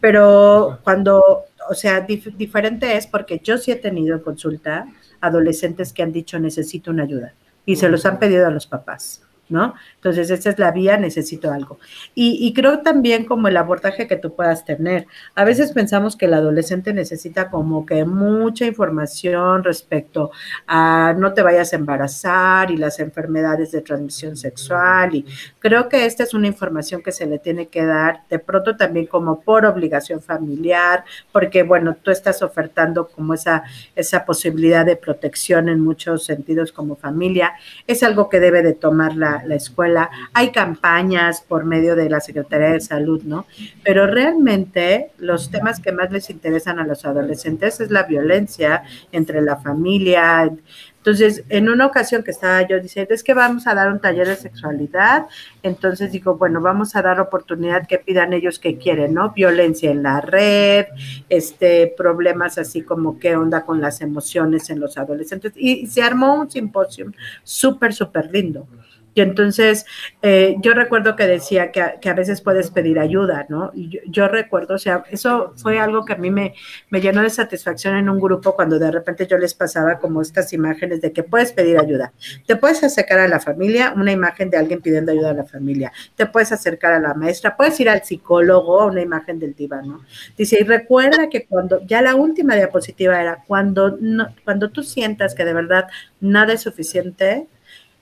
Pero cuando, o sea, diferente es porque yo sí he tenido en consulta adolescentes que han dicho necesito una ayuda y se los han pedido a los papás. ¿No? Entonces, esa es la vía, necesito algo. Y, creo también como el abordaje que tú puedas tener. A veces pensamos que el adolescente necesita como que mucha información respecto a no te vayas a embarazar y las enfermedades de transmisión sexual. Y creo que esta es una información que se le tiene que dar de pronto también como por obligación familiar, porque bueno, tú estás ofertando como esa, esa posibilidad de protección en muchos sentidos como familia. Es algo que debe de tomar la, la, escuela, hay campañas por medio de la Secretaría de Salud, ¿no? Pero realmente los temas que más les interesan a los adolescentes es la violencia entre la familia, entonces, en una ocasión que estaba yo diciendo, es que vamos a dar un taller de sexualidad, entonces digo, bueno, vamos a dar oportunidad que pidan ellos que quieren, ¿no? Violencia en la red, este, problemas así como qué onda con las emociones en los adolescentes. Y se armó un simposio súper, súper lindo. Y entonces eh, yo recuerdo que decía que a, que a, veces puedes pedir ayuda, ¿no? Y yo, recuerdo, o sea, eso fue algo que a mí me, me, llenó de satisfacción en un grupo cuando de repente yo les pasaba como estas imágenes de que puedes pedir ayuda. Te puedes acercar a la familia, una imagen de alguien pidiendo ayuda a la familia. Te puedes acercar a la maestra, puedes ir al psicólogo, una imagen del diván, ¿no? Dice, y recuerda que cuando, ya la última diapositiva era, cuando, no, cuando tú sientas que de verdad nada es suficiente,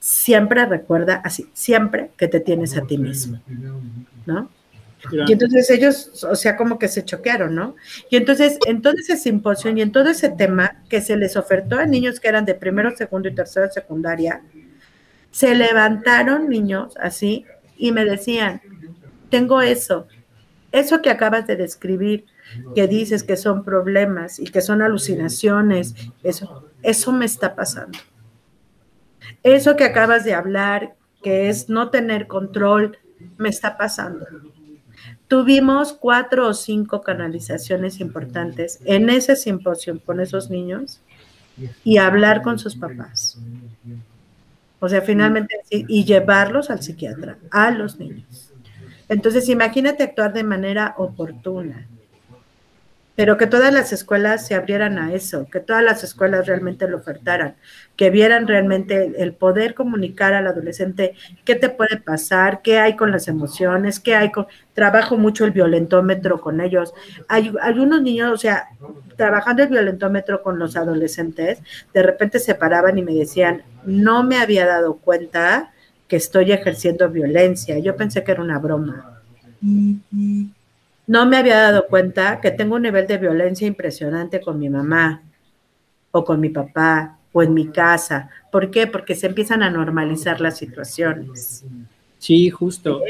siempre recuerda así, siempre que te tienes a ti mismo, ¿no? Y entonces ellos, o sea, como que se choquearon, ¿no? Y entonces, en todo ese simposio y en todo ese tema que se les ofertó a niños que eran de primero, segundo y tercero secundaria, Se levantaron niños así y me decían, tengo eso, eso que acabas de describir, que dices que son problemas y que son alucinaciones, eso, eso me está pasando. Eso que acabas de hablar, que es no tener control, me está pasando. Tuvimos cuatro o cinco canalizaciones importantes en ese simposio con esos niños y hablar con sus papás. O sea, finalmente, y llevarlos al psiquiatra, a los niños. Entonces, imagínate actuar de manera oportuna pero que todas las escuelas se abrieran a eso, que todas las escuelas realmente lo ofertaran, que vieran realmente el poder comunicar al adolescente qué te puede pasar, qué hay con las emociones, qué hay con... Trabajo mucho el violentómetro con ellos. Hay, hay unos niños, o sea, trabajando el violentómetro con los adolescentes, de repente se paraban y me decían, no me había dado cuenta que estoy ejerciendo violencia. Yo pensé que era una broma no me había dado cuenta que tengo un nivel de violencia impresionante con mi mamá o con mi papá o en mi casa. ¿Por qué? Porque se empiezan a normalizar las situaciones. Sí, justo.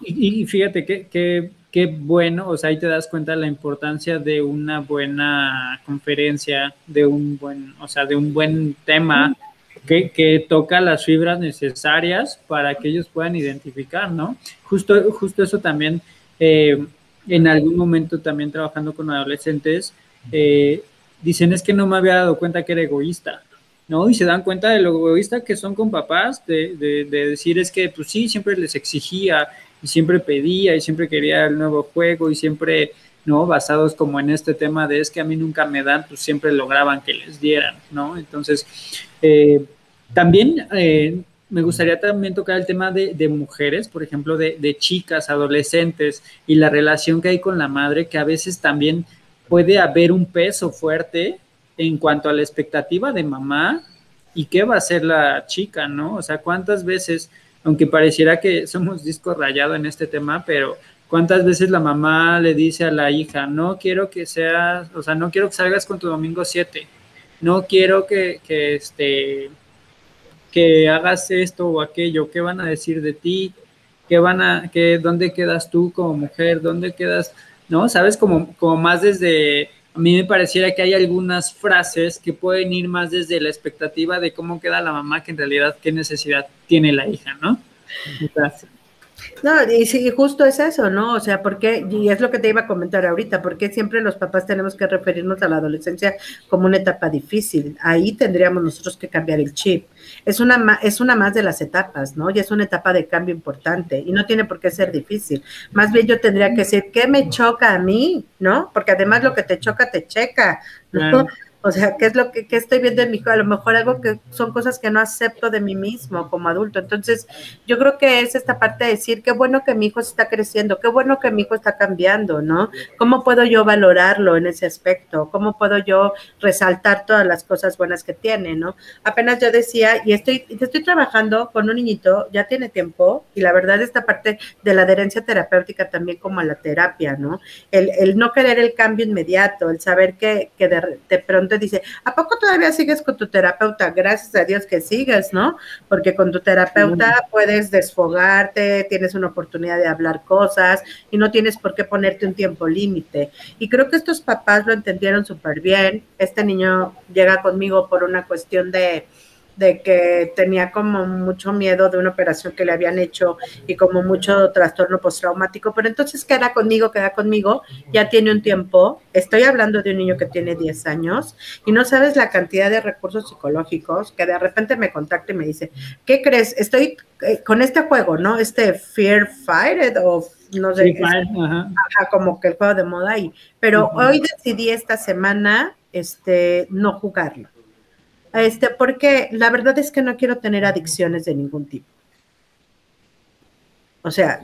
Y, fíjate que, qué bueno, o sea, ahí te das cuenta de la importancia de una buena conferencia, de un buen, o sea, de un buen tema que, que, toca las fibras necesarias para que ellos puedan identificar, ¿no? Justo, justo eso también eh, en algún momento también trabajando con adolescentes, eh, dicen es que no me había dado cuenta que era egoísta, ¿no? Y se dan cuenta de lo egoísta que son con papás, de, de, decir es que pues sí, siempre les exigía y siempre pedía y siempre quería el nuevo juego y siempre, ¿no? Basados como en este tema de es que a mí nunca me dan, pues siempre lograban que les dieran, ¿no? Entonces, eh, también eh, me gustaría también tocar el tema de, mujeres, por ejemplo, de, chicas, adolescentes y la relación que hay con la madre, que a veces también puede haber un peso fuerte en cuanto a la expectativa de mamá y qué va a hacer la chica, ¿no? O sea, cuántas veces, aunque pareciera que somos disco rayado en este tema, pero cuántas veces la mamá le dice a la hija, no quiero que seas, o sea, no quiero que salgas con tu domingo 7, no quiero que, que este que hagas esto o aquello, qué van a decir de ti, qué van a, qué, dónde quedas tú como mujer, dónde quedas, ¿no? Sabes, como, como más desde, a mí me pareciera que hay algunas frases que pueden ir más desde la expectativa de cómo queda la mamá que en realidad qué necesidad tiene la hija, ¿no? No, y sí, justo es eso, ¿no? O sea, porque, y es lo que te iba a comentar ahorita, porque siempre los papás tenemos que referirnos a la adolescencia como una etapa difícil. Ahí tendríamos nosotros que cambiar el chip. Es una, es una más de las etapas, ¿no? Y es una etapa de cambio importante y no tiene por qué ser difícil. Más bien yo tendría que decir, ¿qué me choca a mí? ¿No? Porque además lo que te choca, te checa, ¿no? O sea, ¿qué es lo que, estoy viendo en mi hijo? A lo mejor algo que son cosas que no acepto de mí mismo como adulto. Entonces, yo creo que es esta parte de decir, qué bueno que mi hijo está creciendo, qué bueno que mi hijo está cambiando, ¿no? ¿Cómo puedo yo valorarlo en ese aspecto? ¿Cómo puedo yo resaltar todas las cosas buenas que tiene, ¿no? Apenas yo decía, y estoy, estoy trabajando con un niñito, ya tiene tiempo, y la verdad esta parte de la adherencia terapéutica también como a la terapia, ¿no? El, el no querer el cambio inmediato, el saber que, que de pronto dice, ¿a poco todavía sigues con tu terapeuta? Gracias a Dios que sigues, ¿no? Porque con tu terapeuta puedes desfogarte, tienes una oportunidad de hablar cosas y no tienes por qué ponerte un tiempo límite. Y creo que estos papás lo entendieron súper bien. Este niño llega conmigo por una cuestión de de que tenía como mucho miedo de una operación que le habían hecho y como mucho trastorno postraumático, pero entonces queda conmigo, queda conmigo, ya tiene un tiempo, estoy hablando de un niño que tiene 10 años y no sabes la cantidad de recursos psicológicos que de repente me contacta y me dice, ¿qué crees? Estoy eh, con este juego, ¿no? Este Fear Fighted o no sé, como que el juego de moda ahí, pero hoy decidí esta semana este no jugarlo este, porque la verdad es que no quiero tener adicciones de ningún tipo. O sea,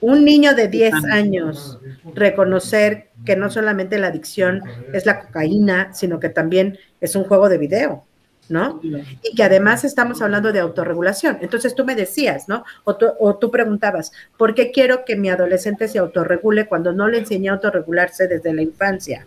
un niño de 10 años reconocer que no solamente la adicción es la cocaína, sino que también es un juego de video, ¿no? Y que además estamos hablando de autorregulación. Entonces tú me decías, ¿no? O tú, o tú preguntabas, ¿por qué quiero que mi adolescente se autorregule cuando no le enseñé a autorregularse desde la infancia?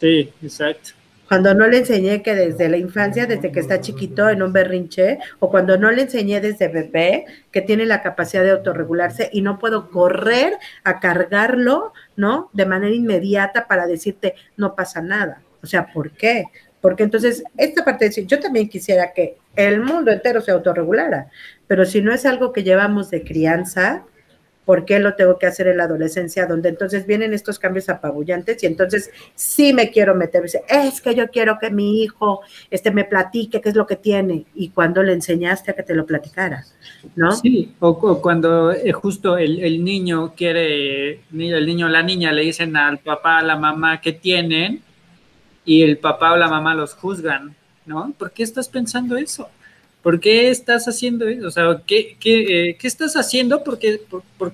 Sí, exacto. Cuando no le enseñé que desde la infancia, desde que está chiquito en un berrinche, o cuando no le enseñé desde bebé que tiene la capacidad de autorregularse y no puedo correr a cargarlo, ¿no? De manera inmediata para decirte, no pasa nada. O sea, ¿por qué? Porque entonces, esta parte de decir, yo también quisiera que el mundo entero se autorregulara, pero si no es algo que llevamos de crianza, ¿por qué lo tengo que hacer en la adolescencia? Donde entonces vienen estos cambios apabullantes y entonces sí me quiero meter, es que yo quiero que mi hijo este, me platique qué es lo que tiene y cuando le enseñaste a que te lo platicara, ¿no? Sí, o, cuando eh, justo el, niño quiere, el niño o la niña le dicen al papá, a la mamá que tienen y el papá o la mamá los juzgan, ¿no? ¿Por qué estás pensando eso? ¿Por qué estás haciendo eso? O sea, ¿qué, qué, eh, estás haciendo? ¿Por qué,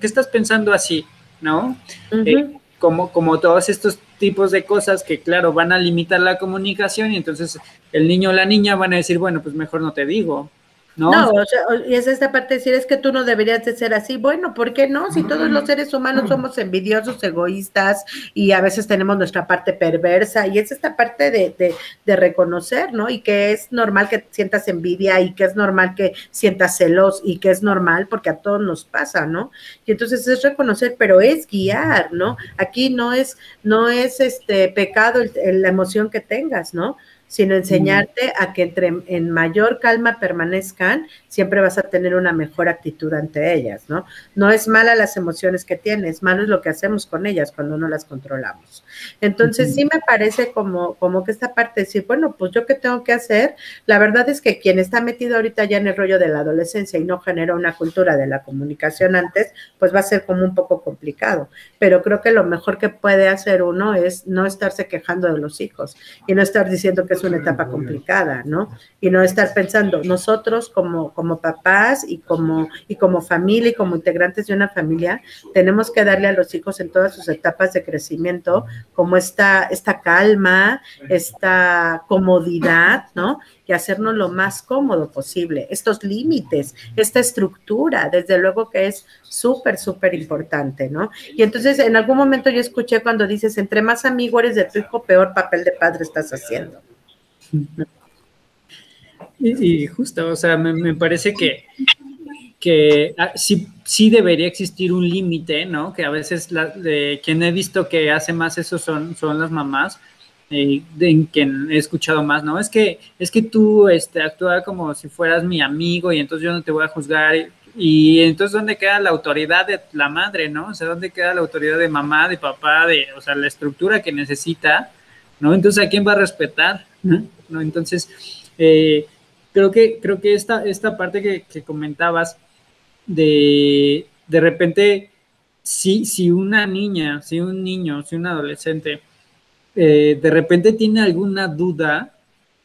estás pensando así? ¿No? Eh, como, como todos estos tipos de cosas que, claro, van a limitar la comunicación y entonces el niño o la niña van a decir, bueno, pues mejor no te digo, ¿no? o sea, y es esta parte de decir, es que tú no deberías de ser así. Bueno, ¿por qué no? Si todos los seres humanos somos envidiosos, egoístas y a veces tenemos nuestra parte perversa y es esta parte de, de, de reconocer, ¿no? Y que es normal que sientas envidia y que es normal que sientas celos y que es normal porque a todos nos pasa, ¿no? Y entonces es reconocer, pero es guiar, ¿no? Aquí no es, no es este pecado la emoción que tengas, ¿no? Sino enseñarte a que entre en mayor calma permanezcan, siempre vas a tener una mejor actitud ante ellas, ¿no? No es mala las emociones que tienes, malo es lo que hacemos con ellas cuando no las controlamos. Entonces, sí me parece como, como que esta parte de decir, bueno, pues yo qué tengo que hacer, la verdad es que quien está metido ahorita ya en el rollo de la adolescencia y no genera una cultura de la comunicación antes, pues va a ser como un poco complicado. Pero creo que lo mejor que puede hacer uno es no estarse quejando de los hijos y no estar diciendo que es una etapa complicada, ¿no? Y no estar pensando, nosotros como, como papás y como, y como familia y como integrantes de una familia, tenemos que darle a los hijos en todas sus etapas de crecimiento como esta, esta calma, esta comodidad, ¿no? Y hacernos lo más cómodo posible. Estos límites, esta estructura, desde luego que es súper, súper importante, ¿no? Y entonces en algún momento yo escuché cuando dices, entre más amigo eres de tu hijo, peor papel de padre estás haciendo. Y, justo, o sea, me, parece que, que ah, sí, sí, debería existir un límite, ¿no? Que a veces la, de, quien he visto que hace más eso son, son las mamás, eh, de quien he escuchado más, ¿no? Es que, es que tú este, actúa como si fueras mi amigo y entonces yo no te voy a juzgar. Y, y entonces, ¿dónde queda la autoridad de la madre, ¿no? O sea, ¿dónde queda la autoridad de mamá, de papá, de, o sea, la estructura que necesita, ¿no? Entonces, ¿a quién va a respetar? ¿No? Entonces, eh, creo que, creo que esta, esta parte que, comentabas de, de repente, si, si una niña, si un niño, si un adolescente, eh, de repente tiene alguna duda,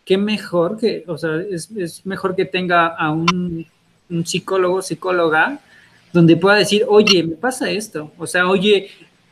qué mejor que, o sea, es, mejor que tenga a un, un, psicólogo, psicóloga, donde pueda decir, oye, me pasa esto, o sea, oye,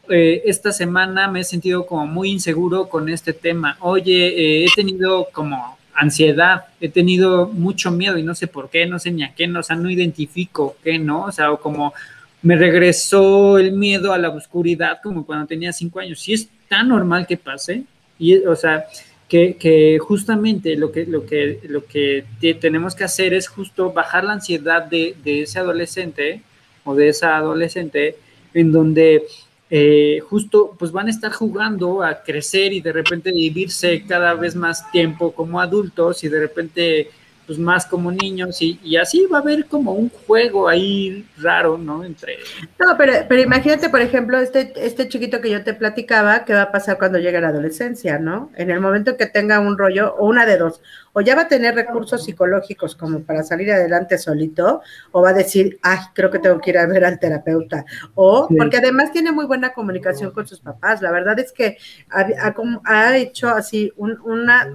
eh, esta semana me he sentido como muy inseguro con este tema. Oye, eh, he tenido como ansiedad, he tenido mucho miedo y no sé por qué, no sé ni a qué, no, o sea, no identifico qué, ¿no? O sea, como me regresó el miedo a la oscuridad como cuando tenía cinco años. Y es tan normal que pase, y, o sea, que, justamente lo que, lo que, lo que tenemos que hacer es justo bajar la ansiedad de, de ese adolescente o de esa adolescente en donde eh, justo pues van a estar jugando a crecer y de repente vivirse cada vez más tiempo como adultos y de repente pues más como niños y, así va a haber como un juego ahí raro, ¿no? Entre... No, pero, pero imagínate, por ejemplo, este, este chiquito que yo te platicaba, ¿qué va a pasar cuando llegue a la adolescencia, ¿no? En el momento que tenga un rollo, o una de dos, o ya va a tener recursos psicológicos como para salir adelante solito, o va a decir, ay, creo que tengo que ir a ver al terapeuta, o porque además tiene muy buena comunicación con sus papás, la verdad es que ha, ha, ha hecho así un, una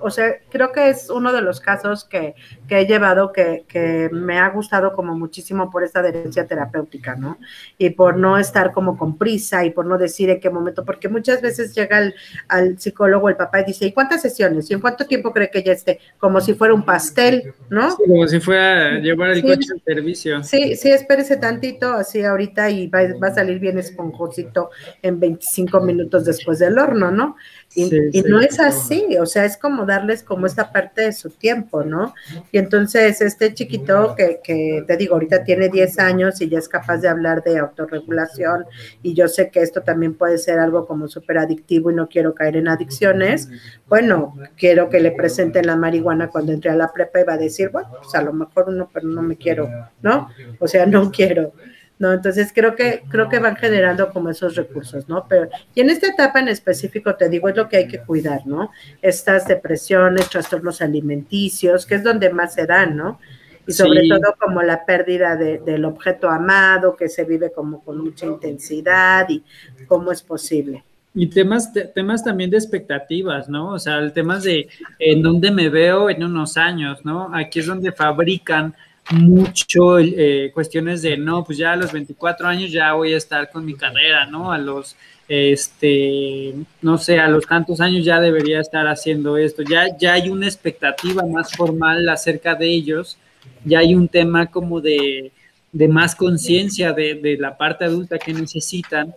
o sea, creo que es uno de los casos que, he llevado que, que, me ha gustado como muchísimo por esta adherencia terapéutica, ¿no? Y por no estar como con prisa y por no decir en qué momento, porque muchas veces llega al, al psicólogo el papá y dice, ¿y cuántas sesiones? ¿Y en cuánto tiempo cree que ya esté? Como si fuera un pastel, ¿no? como si fuera llevar el coche al servicio. Sí, sí, espérese tantito, así ahorita y va, va a salir bien esponjosito en 25 minutos después del horno, ¿no? Y, no es así, o sea, es como darles como esta parte de su tiempo, ¿no? Y entonces este chiquito que, que te digo, ahorita tiene 10 años y ya es capaz de hablar de autorregulación y yo sé que esto también puede ser algo como súper adictivo y no quiero caer en adicciones, bueno, quiero que le presenten la marihuana cuando entre a la prepa y va a decir, bueno, pues a lo mejor uno, pero no me quiero, ¿no? O sea, no quiero. ¿No? Entonces creo que, creo que van generando como esos recursos, ¿no? Pero, y en esta etapa en específico, te digo, es lo que hay que cuidar, ¿no? Estas depresiones, trastornos alimenticios, que es donde más se dan, ¿no? Y sobre todo como la pérdida del objeto amado, que se vive como con mucha intensidad y cómo es posible. Y temas, temas también de expectativas, ¿no? O sea, el temas de en dónde me veo en unos años, ¿no? Aquí es donde fabrican mucho eh, cuestiones de, no, pues ya a los 24 años ya voy a estar con mi carrera, ¿no? A los, este, no sé, a los tantos años ya debería estar haciendo esto. Ya, ya hay una expectativa más formal acerca de ellos, ya hay un tema como de, de más conciencia de, de, la parte adulta que necesitan.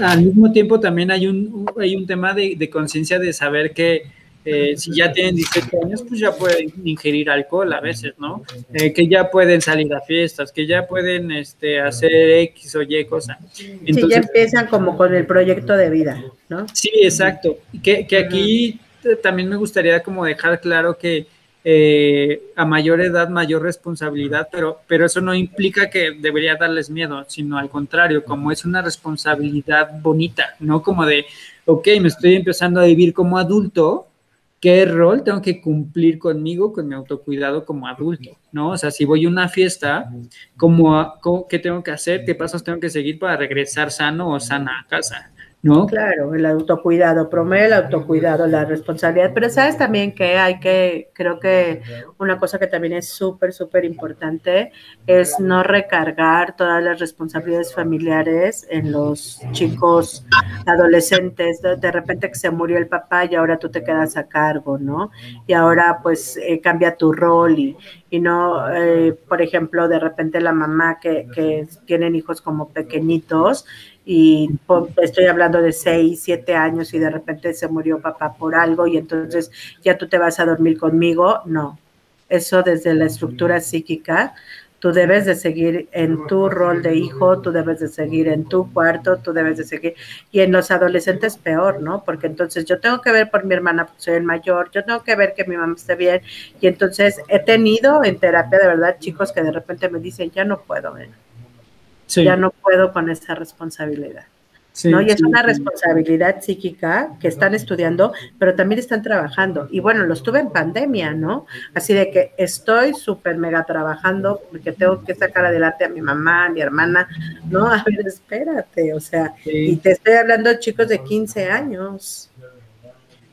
Al mismo tiempo también hay un, hay un tema de, de conciencia de saber que eh, si ya tienen 18 años, pues ya pueden ingerir alcohol a veces, ¿no? Eh, que ya pueden salir a fiestas, que ya pueden este, hacer X o Y cosa. Entonces, ya empiezan como con el proyecto de vida, ¿no? Sí, exacto. Que, que aquí también me gustaría como dejar claro que eh, a mayor edad, mayor responsabilidad, pero, pero eso no implica que debería darles miedo, sino al contrario, como es una responsabilidad bonita, ¿no? Como de, ok, me estoy empezando a vivir como adulto, qué rol tengo que cumplir conmigo, con mi autocuidado como adulto, ¿no? O sea, si voy a una fiesta, ¿cómo, qué tengo que hacer? ¿Qué pasos tengo que seguir para regresar sano o sana a casa? ¿No? Claro, el autocuidado, promueve el autocuidado, la responsabilidad, pero sabes también que hay que, creo que una cosa que también es súper, súper importante es no recargar todas las responsabilidades familiares en los chicos adolescentes, de, repente que se murió el papá y ahora tú te quedas a cargo, ¿no? Y ahora pues eh, cambia tu rol y, y no, eh, por ejemplo, de repente la mamá que, que tienen hijos como pequeñitos, y estoy hablando de seis, siete años y de repente se murió papá por algo y entonces ya tú te vas a dormir conmigo, no. Eso desde la estructura psíquica, tú debes de seguir en tu rol de hijo, tú debes de seguir en tu cuarto, tú debes de seguir, y en los adolescentes peor, ¿no? Porque entonces yo tengo que ver por mi hermana, porque soy el mayor, yo tengo que ver que mi mamá esté bien, y entonces he tenido en terapia de verdad chicos que de repente me dicen, ya no puedo, ¿eh? Ya no puedo con esa responsabilidad. ¿no? Y es una responsabilidad psíquica que están estudiando, pero también están trabajando. Y bueno, lo estuve en pandemia, ¿no? Así de que estoy súper mega trabajando porque tengo que sacar adelante a mi mamá, a mi hermana. No, a ver, espérate, o sea, y te estoy hablando de chicos de 15 años.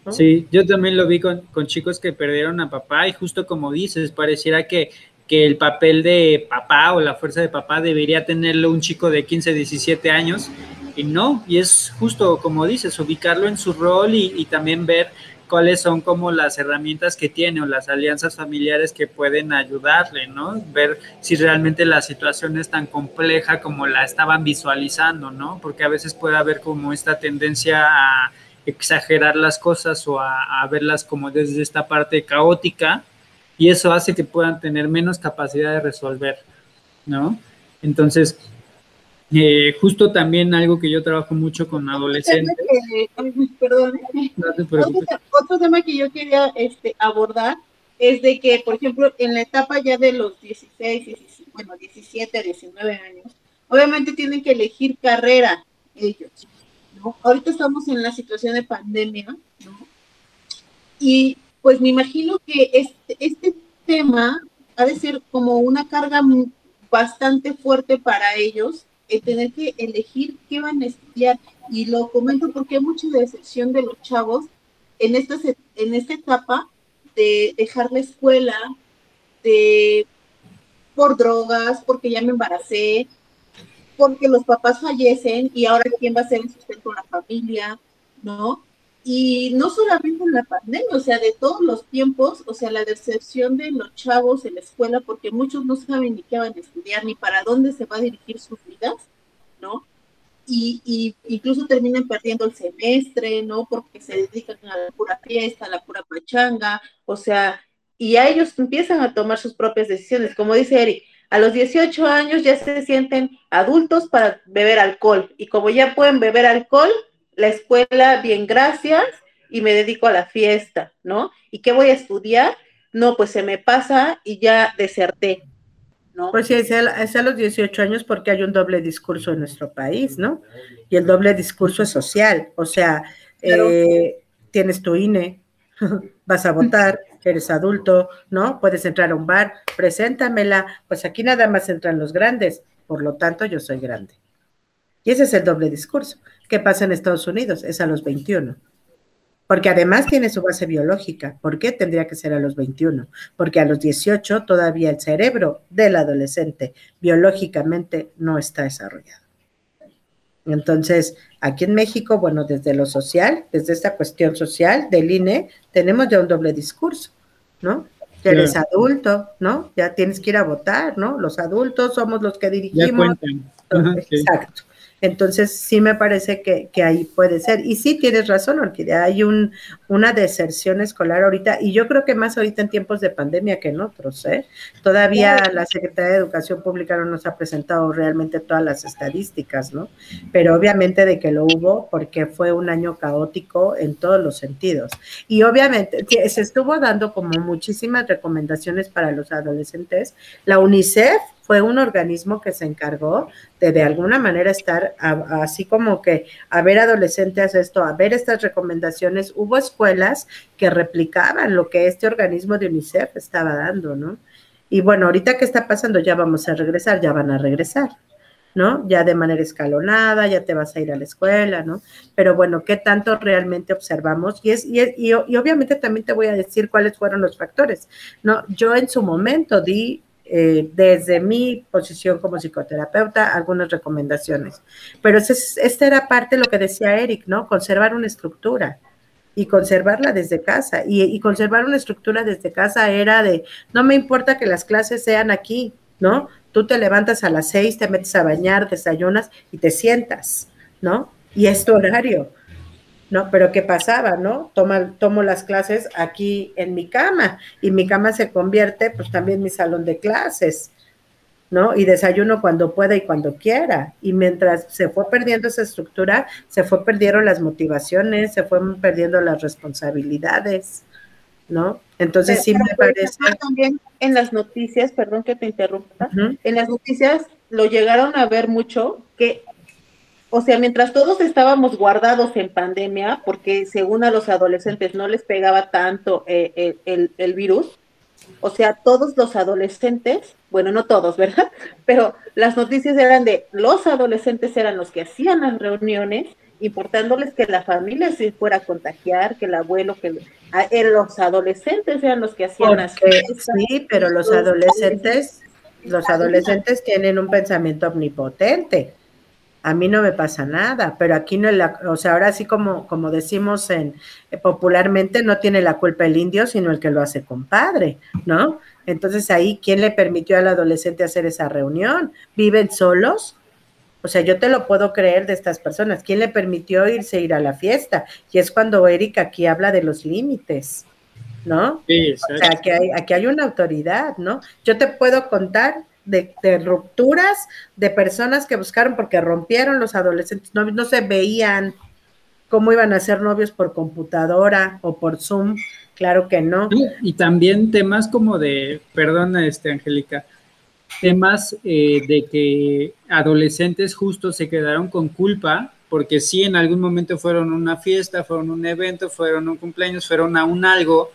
Sí, yo también lo vi con, con chicos que perdieron a papá y justo como dices, pareciera que que el papel de papá o la fuerza de papá debería tenerlo un chico de 15, 17 años y no, y es justo como dices, ubicarlo en su rol y, también ver cuáles son como las herramientas que tiene o las alianzas familiares que pueden ayudarle, ¿no? Ver si realmente la situación es tan compleja como la estaban visualizando, ¿no? Porque a veces puede haber como esta tendencia a exagerar las cosas o a verlas como desde esta parte caótica y eso hace que puedan tener menos capacidad de resolver, ¿no? Entonces, eh, justo también algo que yo trabajo mucho con adolescentes. perdón. otro, tema que yo quería este, abordar es de que, por ejemplo, en la etapa ya de los 16, bueno, 17, 19 años, obviamente tienen que elegir carrera ellos, ¿no? Ahorita estamos en la situación de pandemia, ¿no? Y pues me imagino que este, este tema ha de ser como una carga bastante fuerte para ellos, el tener que elegir qué van a estudiar. Y lo comento porque hay mucha decepción de los chavos en esta, en esta etapa de dejar la escuela, de por drogas, porque ya me embaracé, porque los papás fallecen y ahora quién va a ser el sustento de la familia, ¿no? Y no solamente en la pandemia, o sea, de todos los tiempos, o sea, la decepción de los chavos en la escuela, porque muchos no saben ni qué van a estudiar, ni para dónde se va a dirigir sus vidas, ¿no? Y, y incluso terminan perdiendo el semestre, ¿no? Porque se dedican a la pura fiesta, a la pura pachanga, o sea, y a ellos empiezan a tomar sus propias decisiones. Como dice Eric, a los 18 años ya se sienten adultos para beber alcohol, y como ya pueden beber alcohol, la escuela, bien, gracias, y me dedico a la fiesta, ¿no? ¿Y qué voy a estudiar? No, pues se me pasa y ya deserté, ¿no? Pues sí, es a, los 18 años porque hay un doble discurso en nuestro país, ¿no? Y el doble discurso es social, o sea, eh, tienes tu INE, vas a votar, eres adulto, ¿no? Puedes entrar a un bar, preséntamela, pues aquí nada más entran los grandes, por lo tanto yo soy grande. Y ese es el doble discurso. ¿Qué pasa en Estados Unidos? Es a los 21. Porque además tiene su base biológica. ¿Por qué tendría que ser a los 21? Porque a los 18 todavía el cerebro del adolescente biológicamente no está desarrollado. Entonces, aquí en México, bueno, desde lo social, desde esta cuestión social del INE, tenemos ya un doble discurso, ¿no? Ya eres adulto, ¿no? Ya tienes que ir a votar, ¿no? Los adultos somos los que dirigimos. Exacto. Entonces, sí me parece que, ahí puede ser. Y sí tienes razón, Orquídea, hay un, una deserción escolar ahorita, y yo creo que más ahorita en tiempos de pandemia que en otros, ¿eh? Todavía la Secretaría de Educación Pública no nos ha presentado realmente todas las estadísticas, ¿no? Pero obviamente de que lo hubo, porque fue un año caótico en todos los sentidos. Y obviamente se estuvo dando como muchísimas recomendaciones para los adolescentes. La UNICEF fue un organismo que se encargó de de alguna manera estar así como que a ver adolescentes esto, a ver estas recomendaciones. Hubo escuelas que replicaban lo que este organismo de UNICEF estaba dando, ¿no? Y bueno, ahorita que está pasando, ya vamos a regresar, ya van a regresar. ¿no? Ya de manera escalonada, ya te vas a ir a la escuela, ¿no? Pero bueno, ¿qué tanto realmente observamos? Y, es, y, y, y, obviamente también te voy a decir cuáles fueron los factores, ¿no? Yo en su momento di eh, desde mi posición como psicoterapeuta, algunas recomendaciones. Pero esta era parte de lo que decía Eric, ¿no? Conservar una estructura y conservarla desde casa. Y, conservar una estructura desde casa era de, no me importa que las clases sean aquí, ¿no? Tú te levantas a las seis, te metes a bañar, desayunas y te sientas, ¿no? Y es horario. ¿No? Pero ¿qué pasaba, no? Toma, tomo las clases aquí en mi cama y mi cama se convierte pues también mi salón de clases, ¿no? Y desayuno cuando pueda y cuando quiera. Y mientras se fue perdiendo esa estructura, se fue perdiendo las motivaciones, se fueron perdiendo las responsabilidades, ¿no? Entonces sí me parece... También en las noticias, perdón que te interrumpa, en las noticias lo llegaron a ver mucho que o sea, mientras todos estábamos guardados en pandemia, porque según a los adolescentes no les pegaba tanto eh, el, virus, o sea, todos los adolescentes, bueno, no todos, ¿verdad? Pero las noticias eran de los adolescentes eran los que hacían las reuniones, importándoles que la familia se fuera a contagiar, que el abuelo, que los adolescentes eran los que hacían las Sí, pero los adolescentes, los adolescentes tienen un pensamiento omnipotente a mí no me pasa nada, pero aquí no, la, o sea, ahora sí como, como decimos en, eh, popularmente, no tiene la culpa el indio, sino el que lo hace compadre, ¿no? Entonces ahí, ¿quién le permitió al adolescente hacer esa reunión? ¿Viven solos? O sea, yo te lo puedo creer de estas personas. ¿Quién le permitió irse a ir a la fiesta? Y es cuando Erika aquí habla de los límites, ¿no? Sí, o sea, aquí hay, aquí hay una autoridad, ¿no? Yo te puedo contar de, rupturas de personas que buscaron porque rompieron los adolescentes novios, no se veían cómo iban a ser novios por computadora o por Zoom, claro que no. Y también temas como de, perdona, este, Angélica, temas eh, de que adolescentes justo se quedaron con culpa porque sí en algún momento fueron una fiesta, fueron un evento, fueron un cumpleaños, fueron a un algo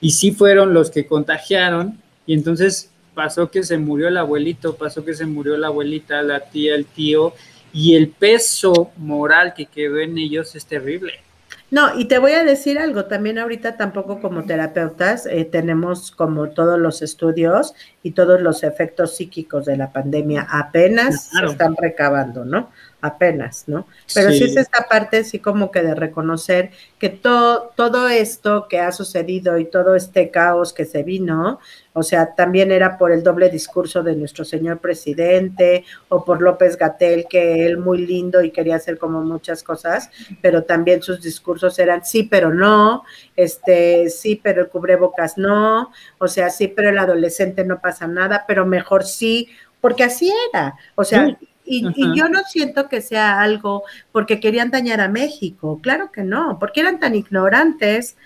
y sí fueron los que contagiaron y entonces pasó que se murió el abuelito, pasó que se murió la abuelita, la tía, el tío, y el peso moral que quedó en ellos es terrible. No, y te voy a decir algo, también ahorita tampoco como terapeutas eh, tenemos como todos los estudios y todos los efectos psíquicos de la pandemia apenas se están recabando, ¿no? Apenas, ¿no? Pero sí. es esta parte, sí, como que de reconocer que todo, todo esto que ha sucedido y todo este caos que se vino, o sea, también era por el doble discurso de nuestro señor presidente o por López Gatel, que él muy lindo y quería hacer como muchas cosas, pero también sus discursos eran sí, pero no, este, sí, pero el cubrebocas no, o sea, sí, pero el adolescente no pasa nada, pero mejor sí, porque así era, o sea, y, yo no siento que sea algo porque querían dañar a México, claro que no, porque eran tan ignorantes,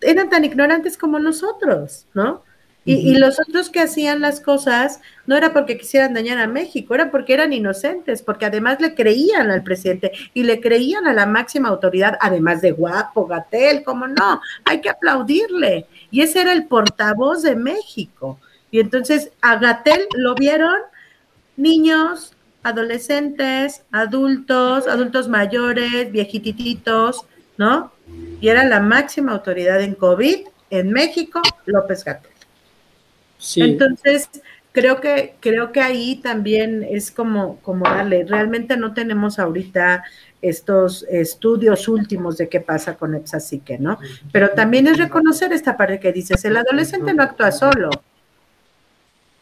eran tan ignorantes como nosotros, ¿no? Y, los otros que hacían las cosas no era porque quisieran dañar a México, era porque eran inocentes, porque además le creían al presidente y le creían a la máxima autoridad, además de guapo, Gatel, como no, hay que aplaudirle. Y ese era el portavoz de México. Y entonces a Gatel lo vieron niños, adolescentes, adultos, adultos mayores, viejititos, ¿no? Y era la máxima autoridad en COVID en México, López Gatel. Sí. Entonces, creo que, creo que ahí también es como, como darle, realmente no tenemos ahorita estos estudios últimos de qué pasa con Epsasique, ¿no? Pero también es reconocer esta parte que dices, el adolescente no actúa solo,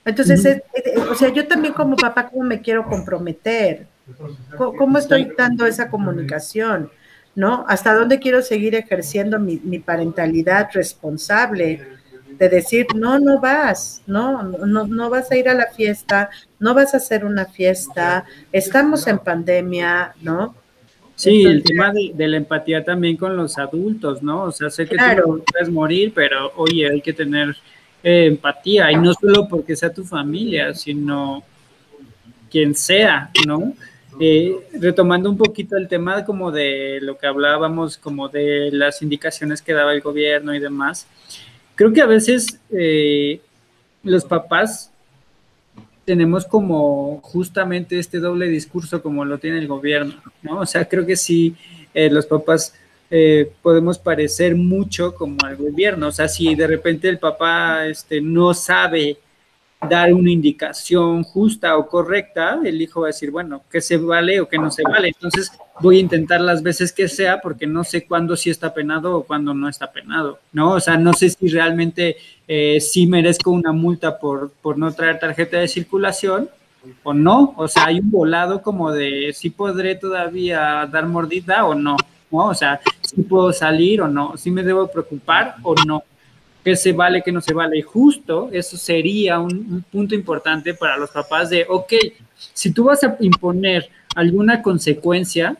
entonces, o sea, yo también como papá, ¿cómo me quiero comprometer? ¿Cómo, estoy dando esa comunicación? ¿No? ¿Hasta dónde quiero seguir ejerciendo mi, parentalidad responsable? De decir, no, no vas, no, no, no vas a ir a la fiesta, no vas a hacer una fiesta, estamos en pandemia, ¿no? Sí, el tema de, la empatía también con los adultos, ¿no? O sea, sé que tú no puedes morir, pero oye, hay que tener eh, empatía, y no solo porque sea tu familia, sino quien sea, ¿no? Eh, retomando un poquito el tema como de lo que hablábamos, como de las indicaciones que daba el gobierno y demás, creo que a veces eh, los papás tenemos como justamente este doble discurso como lo tiene el gobierno, ¿no? O sea, creo que sí, los papás eh, podemos parecer mucho como al gobierno. O sea, si de repente el papá este, no sabe dar una indicación justa o correcta, el hijo va a decir, bueno, ¿qué se vale o qué no se vale? Entonces voy a intentar las veces que sea porque no sé cuándo sí está penado o cuándo no está penado, ¿no? O sea, no sé si realmente eh, sí merezco una multa por, por no traer tarjeta de circulación o no. O sea, hay un volado como de si podré todavía dar mordida o no. ¿No? O sea, si puedo salir o no, si me debo preocupar o no, qué se vale, qué no se vale. Y justo eso sería un, punto importante para los papás de, ok, si tú vas a imponer alguna consecuencia,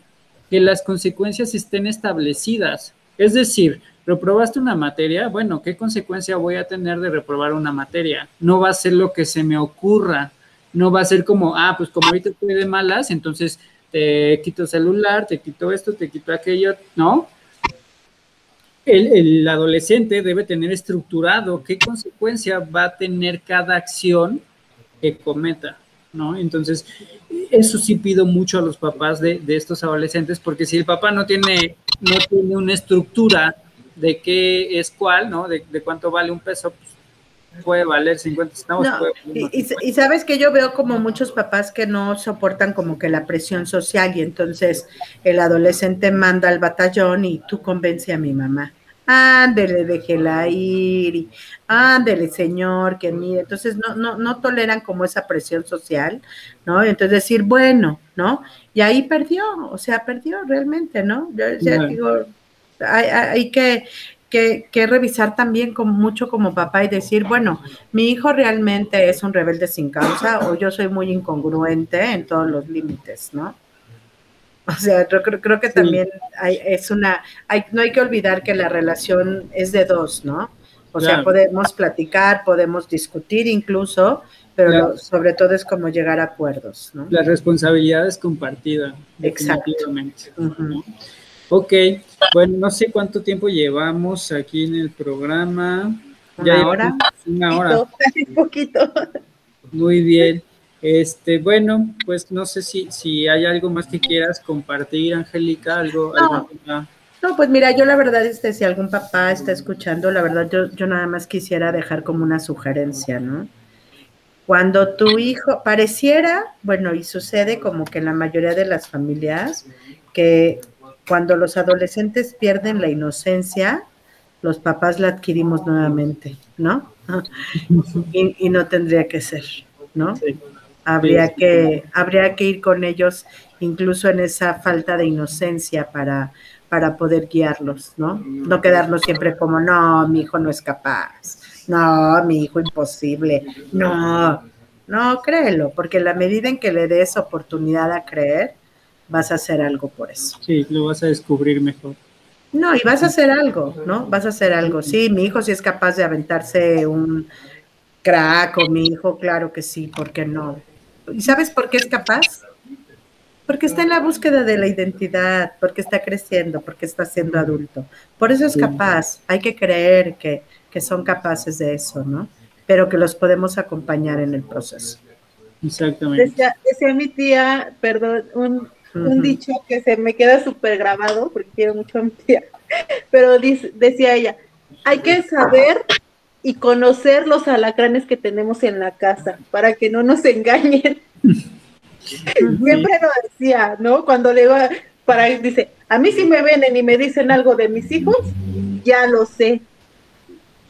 que las consecuencias estén establecidas. Es decir, reprobaste una materia, bueno, ¿qué consecuencia voy a tener de reprobar una materia? No va a ser lo que se me ocurra, no va a ser como, ah, pues como ahorita estoy de malas, entonces te quito celular, te quito esto, te quito aquello, ¿no? El, adolescente debe tener estructurado qué consecuencia va a tener cada acción que cometa, ¿no? Entonces, eso sí pido mucho a los papás de, estos adolescentes, porque si el papá no tiene, no tiene una estructura de qué es cuál, ¿no? De, de cuánto vale un peso, pues puede valer 50 centavos. y, sabes que yo veo como muchos papás que no soportan como que la presión social y entonces el adolescente manda al batallón y tú convence a mi mamá. Ándele, déjela ir, y ándele, señor, que mire. Entonces no, no, no toleran como esa presión social, ¿no? Entonces decir, bueno, ¿no? Y ahí perdió, o sea, perdió realmente, ¿no? Yo ya digo, hay, hay, que que, revisar también con mucho como papá y decir, bueno, mi hijo realmente es un rebelde sin causa o yo soy muy incongruente en todos los límites, ¿no? O sea, yo creo, creo que también hay, es una, hay, no hay que olvidar que la relación es de dos, ¿no? O sea, podemos platicar, podemos discutir incluso, pero sobre todo es como llegar a acuerdos, ¿no? La responsabilidad es compartida. Exactamente. Ok, bueno, no sé cuánto tiempo llevamos aquí en el programa. Ya hora? Una hora. Un poquito. Muy bien. Este, bueno, pues no sé si, si hay algo más que quieras compartir, Angélica, algo, No, pues mira, yo la verdad, este, si algún papá está escuchando, la verdad, yo, yo nada más quisiera dejar como una sugerencia, ¿no? Cuando tu hijo pareciera, bueno, y sucede como que en la mayoría de las familias, que cuando los adolescentes pierden la inocencia, los papás la adquirimos nuevamente, ¿no? y, no tendría que ser, ¿no? Habría que, habría que ir con ellos incluso en esa falta de inocencia para, para poder guiarlos, ¿no? No quedarnos siempre como, no, mi hijo no es capaz, no, mi hijo imposible, no, no, créelo, porque la medida en que le des oportunidad a creer, vas a hacer algo por eso. Sí, lo vas a descubrir mejor. No, y vas a hacer algo, ¿no? Vas a hacer algo. Sí, mi hijo sí es capaz de aventarse un crack o mi hijo, claro que sí, ¿por qué no? ¿Y sabes por qué es capaz? Porque está en la búsqueda de la identidad, porque está creciendo, porque está siendo adulto. Por eso es capaz. Hay que creer que, que son capaces de eso, ¿no? Pero que los podemos acompañar en el proceso. Exactamente. Decía, decía mi tía, perdón, un, un dicho que se me queda súper grabado, porque quiero mucho a mi tía, pero decía ella, hay que saber y conocer los alacranes que tenemos en la casa para que no nos engañen. Siempre lo decía, ¿no? Cuando le iba para dice, a mí si me ven y me dicen algo de mis hijos, ya lo sé.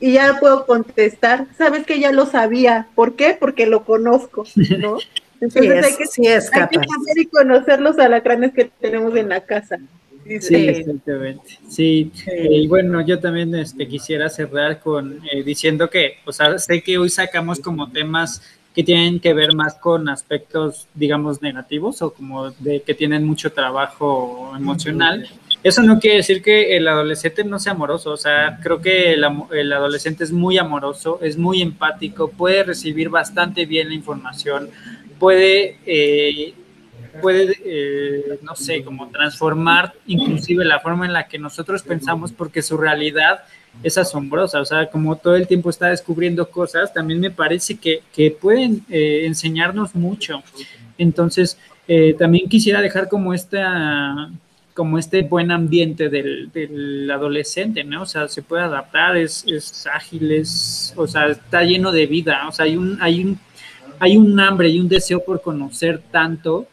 Y ya puedo contestar, sabes que ya lo sabía. ¿Por qué? Porque lo conozco, ¿no? Entonces hay, que, sí es hay que saber y conocer los alacranes que tenemos en la casa. Sí, exactamente. Sí, y bueno, yo también este, quisiera cerrar con eh, diciendo que, o sea, sé que hoy sacamos como temas que tienen que ver más con aspectos, digamos, negativos o como de que tienen mucho trabajo emocional. Eso no quiere decir que el adolescente no sea amoroso, o sea, creo que el, el adolescente es muy amoroso, es muy empático, puede recibir bastante bien la información, puede, eh, puede eh, no sé, como transformar inclusive la forma en la que nosotros pensamos, porque su realidad es asombrosa, o sea, como todo el tiempo está descubriendo cosas, también me parece que, que pueden eh, enseñarnos mucho. Entonces, también quisiera dejar como esta como este buen ambiente del, del, adolescente, ¿no? O sea, se puede adaptar, es, es ágil, es, o sea, está lleno de vida, o sea, hay un, hay un hay un hambre y un deseo por conocer tanto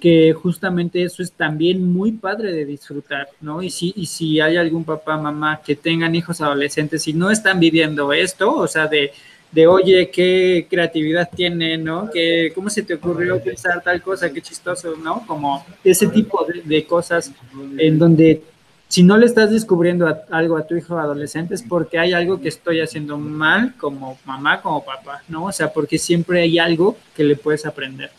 que justamente eso es también muy padre de disfrutar, ¿no? Y si, y si hay algún papá, mamá que tengan hijos adolescentes y no están viviendo esto, o sea, de, de oye, qué creatividad tiene, ¿no? Que, ¿Cómo se te ocurrió pensar tal cosa? Qué chistoso, ¿no? Como ese tipo de, de cosas en donde si no le estás descubriendo algo a tu hijo adolescente es porque hay algo que estoy haciendo mal como mamá, como papá, ¿no? O sea, porque siempre hay algo que le puedes aprender.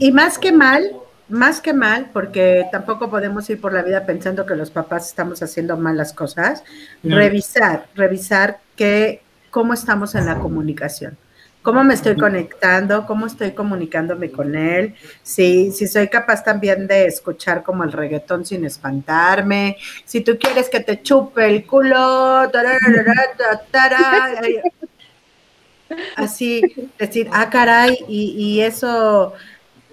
Y más que mal, más que mal, porque tampoco podemos ir por la vida pensando que los papás estamos haciendo malas cosas, revisar, revisar que, cómo estamos en la comunicación cómo me estoy conectando, cómo estoy comunicándome con él, si, si soy capaz también de escuchar como el reggaetón sin espantarme, si tú quieres que te chupe el culo, así, decir, ah, caray, y, eso,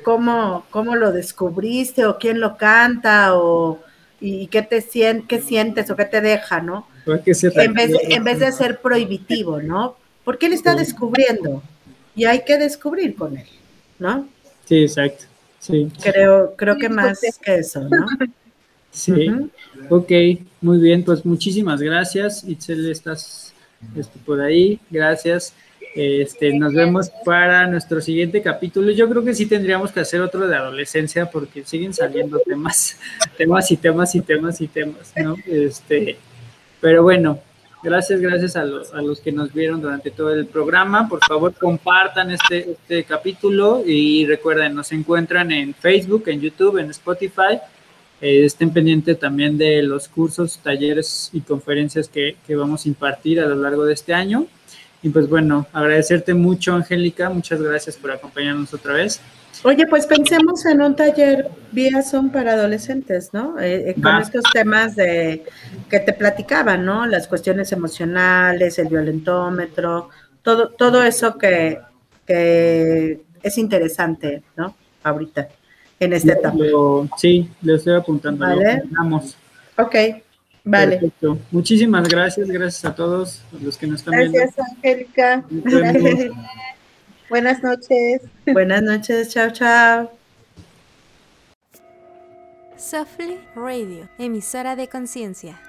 ¿cómo, ¿cómo lo descubriste o quién lo canta o y qué te qué sientes o qué te deja, ¿no? En vez, en vez de ser prohibitivo, ¿no? Porque él está descubriendo y hay que descubrir con él, ¿no? Sí, exacto. Sí. Creo, creo que más que eso, ¿no? Sí, ok, muy bien, pues muchísimas gracias, Itzel, estás este, por ahí, gracias. Este, nos vemos para nuestro siguiente capítulo. Yo creo que sí tendríamos que hacer otro de adolescencia porque siguen saliendo temas, temas y temas y temas y temas, ¿no? Este, pero bueno, Gracias, gracias a los, a los que nos vieron durante todo el programa. Por favor, compartan este, este capítulo y recuerden, nos encuentran en Facebook, en YouTube, en Spotify. Eh, estén pendientes también de los cursos, talleres y conferencias que, que vamos a impartir a lo largo de este año. Y pues bueno, agradecerte mucho, Angélica. Muchas gracias por acompañarnos otra vez. Oye, pues pensemos en un taller vía son para adolescentes, ¿no? Eh, eh, con estos temas de que te platicaban, ¿no? Las cuestiones emocionales, el violentómetro, todo, todo eso que, es interesante, ¿no? Ahorita, en esta etapa. sí, le estoy apuntando. ¿Vale? Vamos. Ok. Vale. Perfecto. Muchísimas gracias, gracias a todos los que nos están Gracias, Angélica. viendo. Buenas noches. Buenas noches, chao, chao. Softly Radio, emisora de conciencia.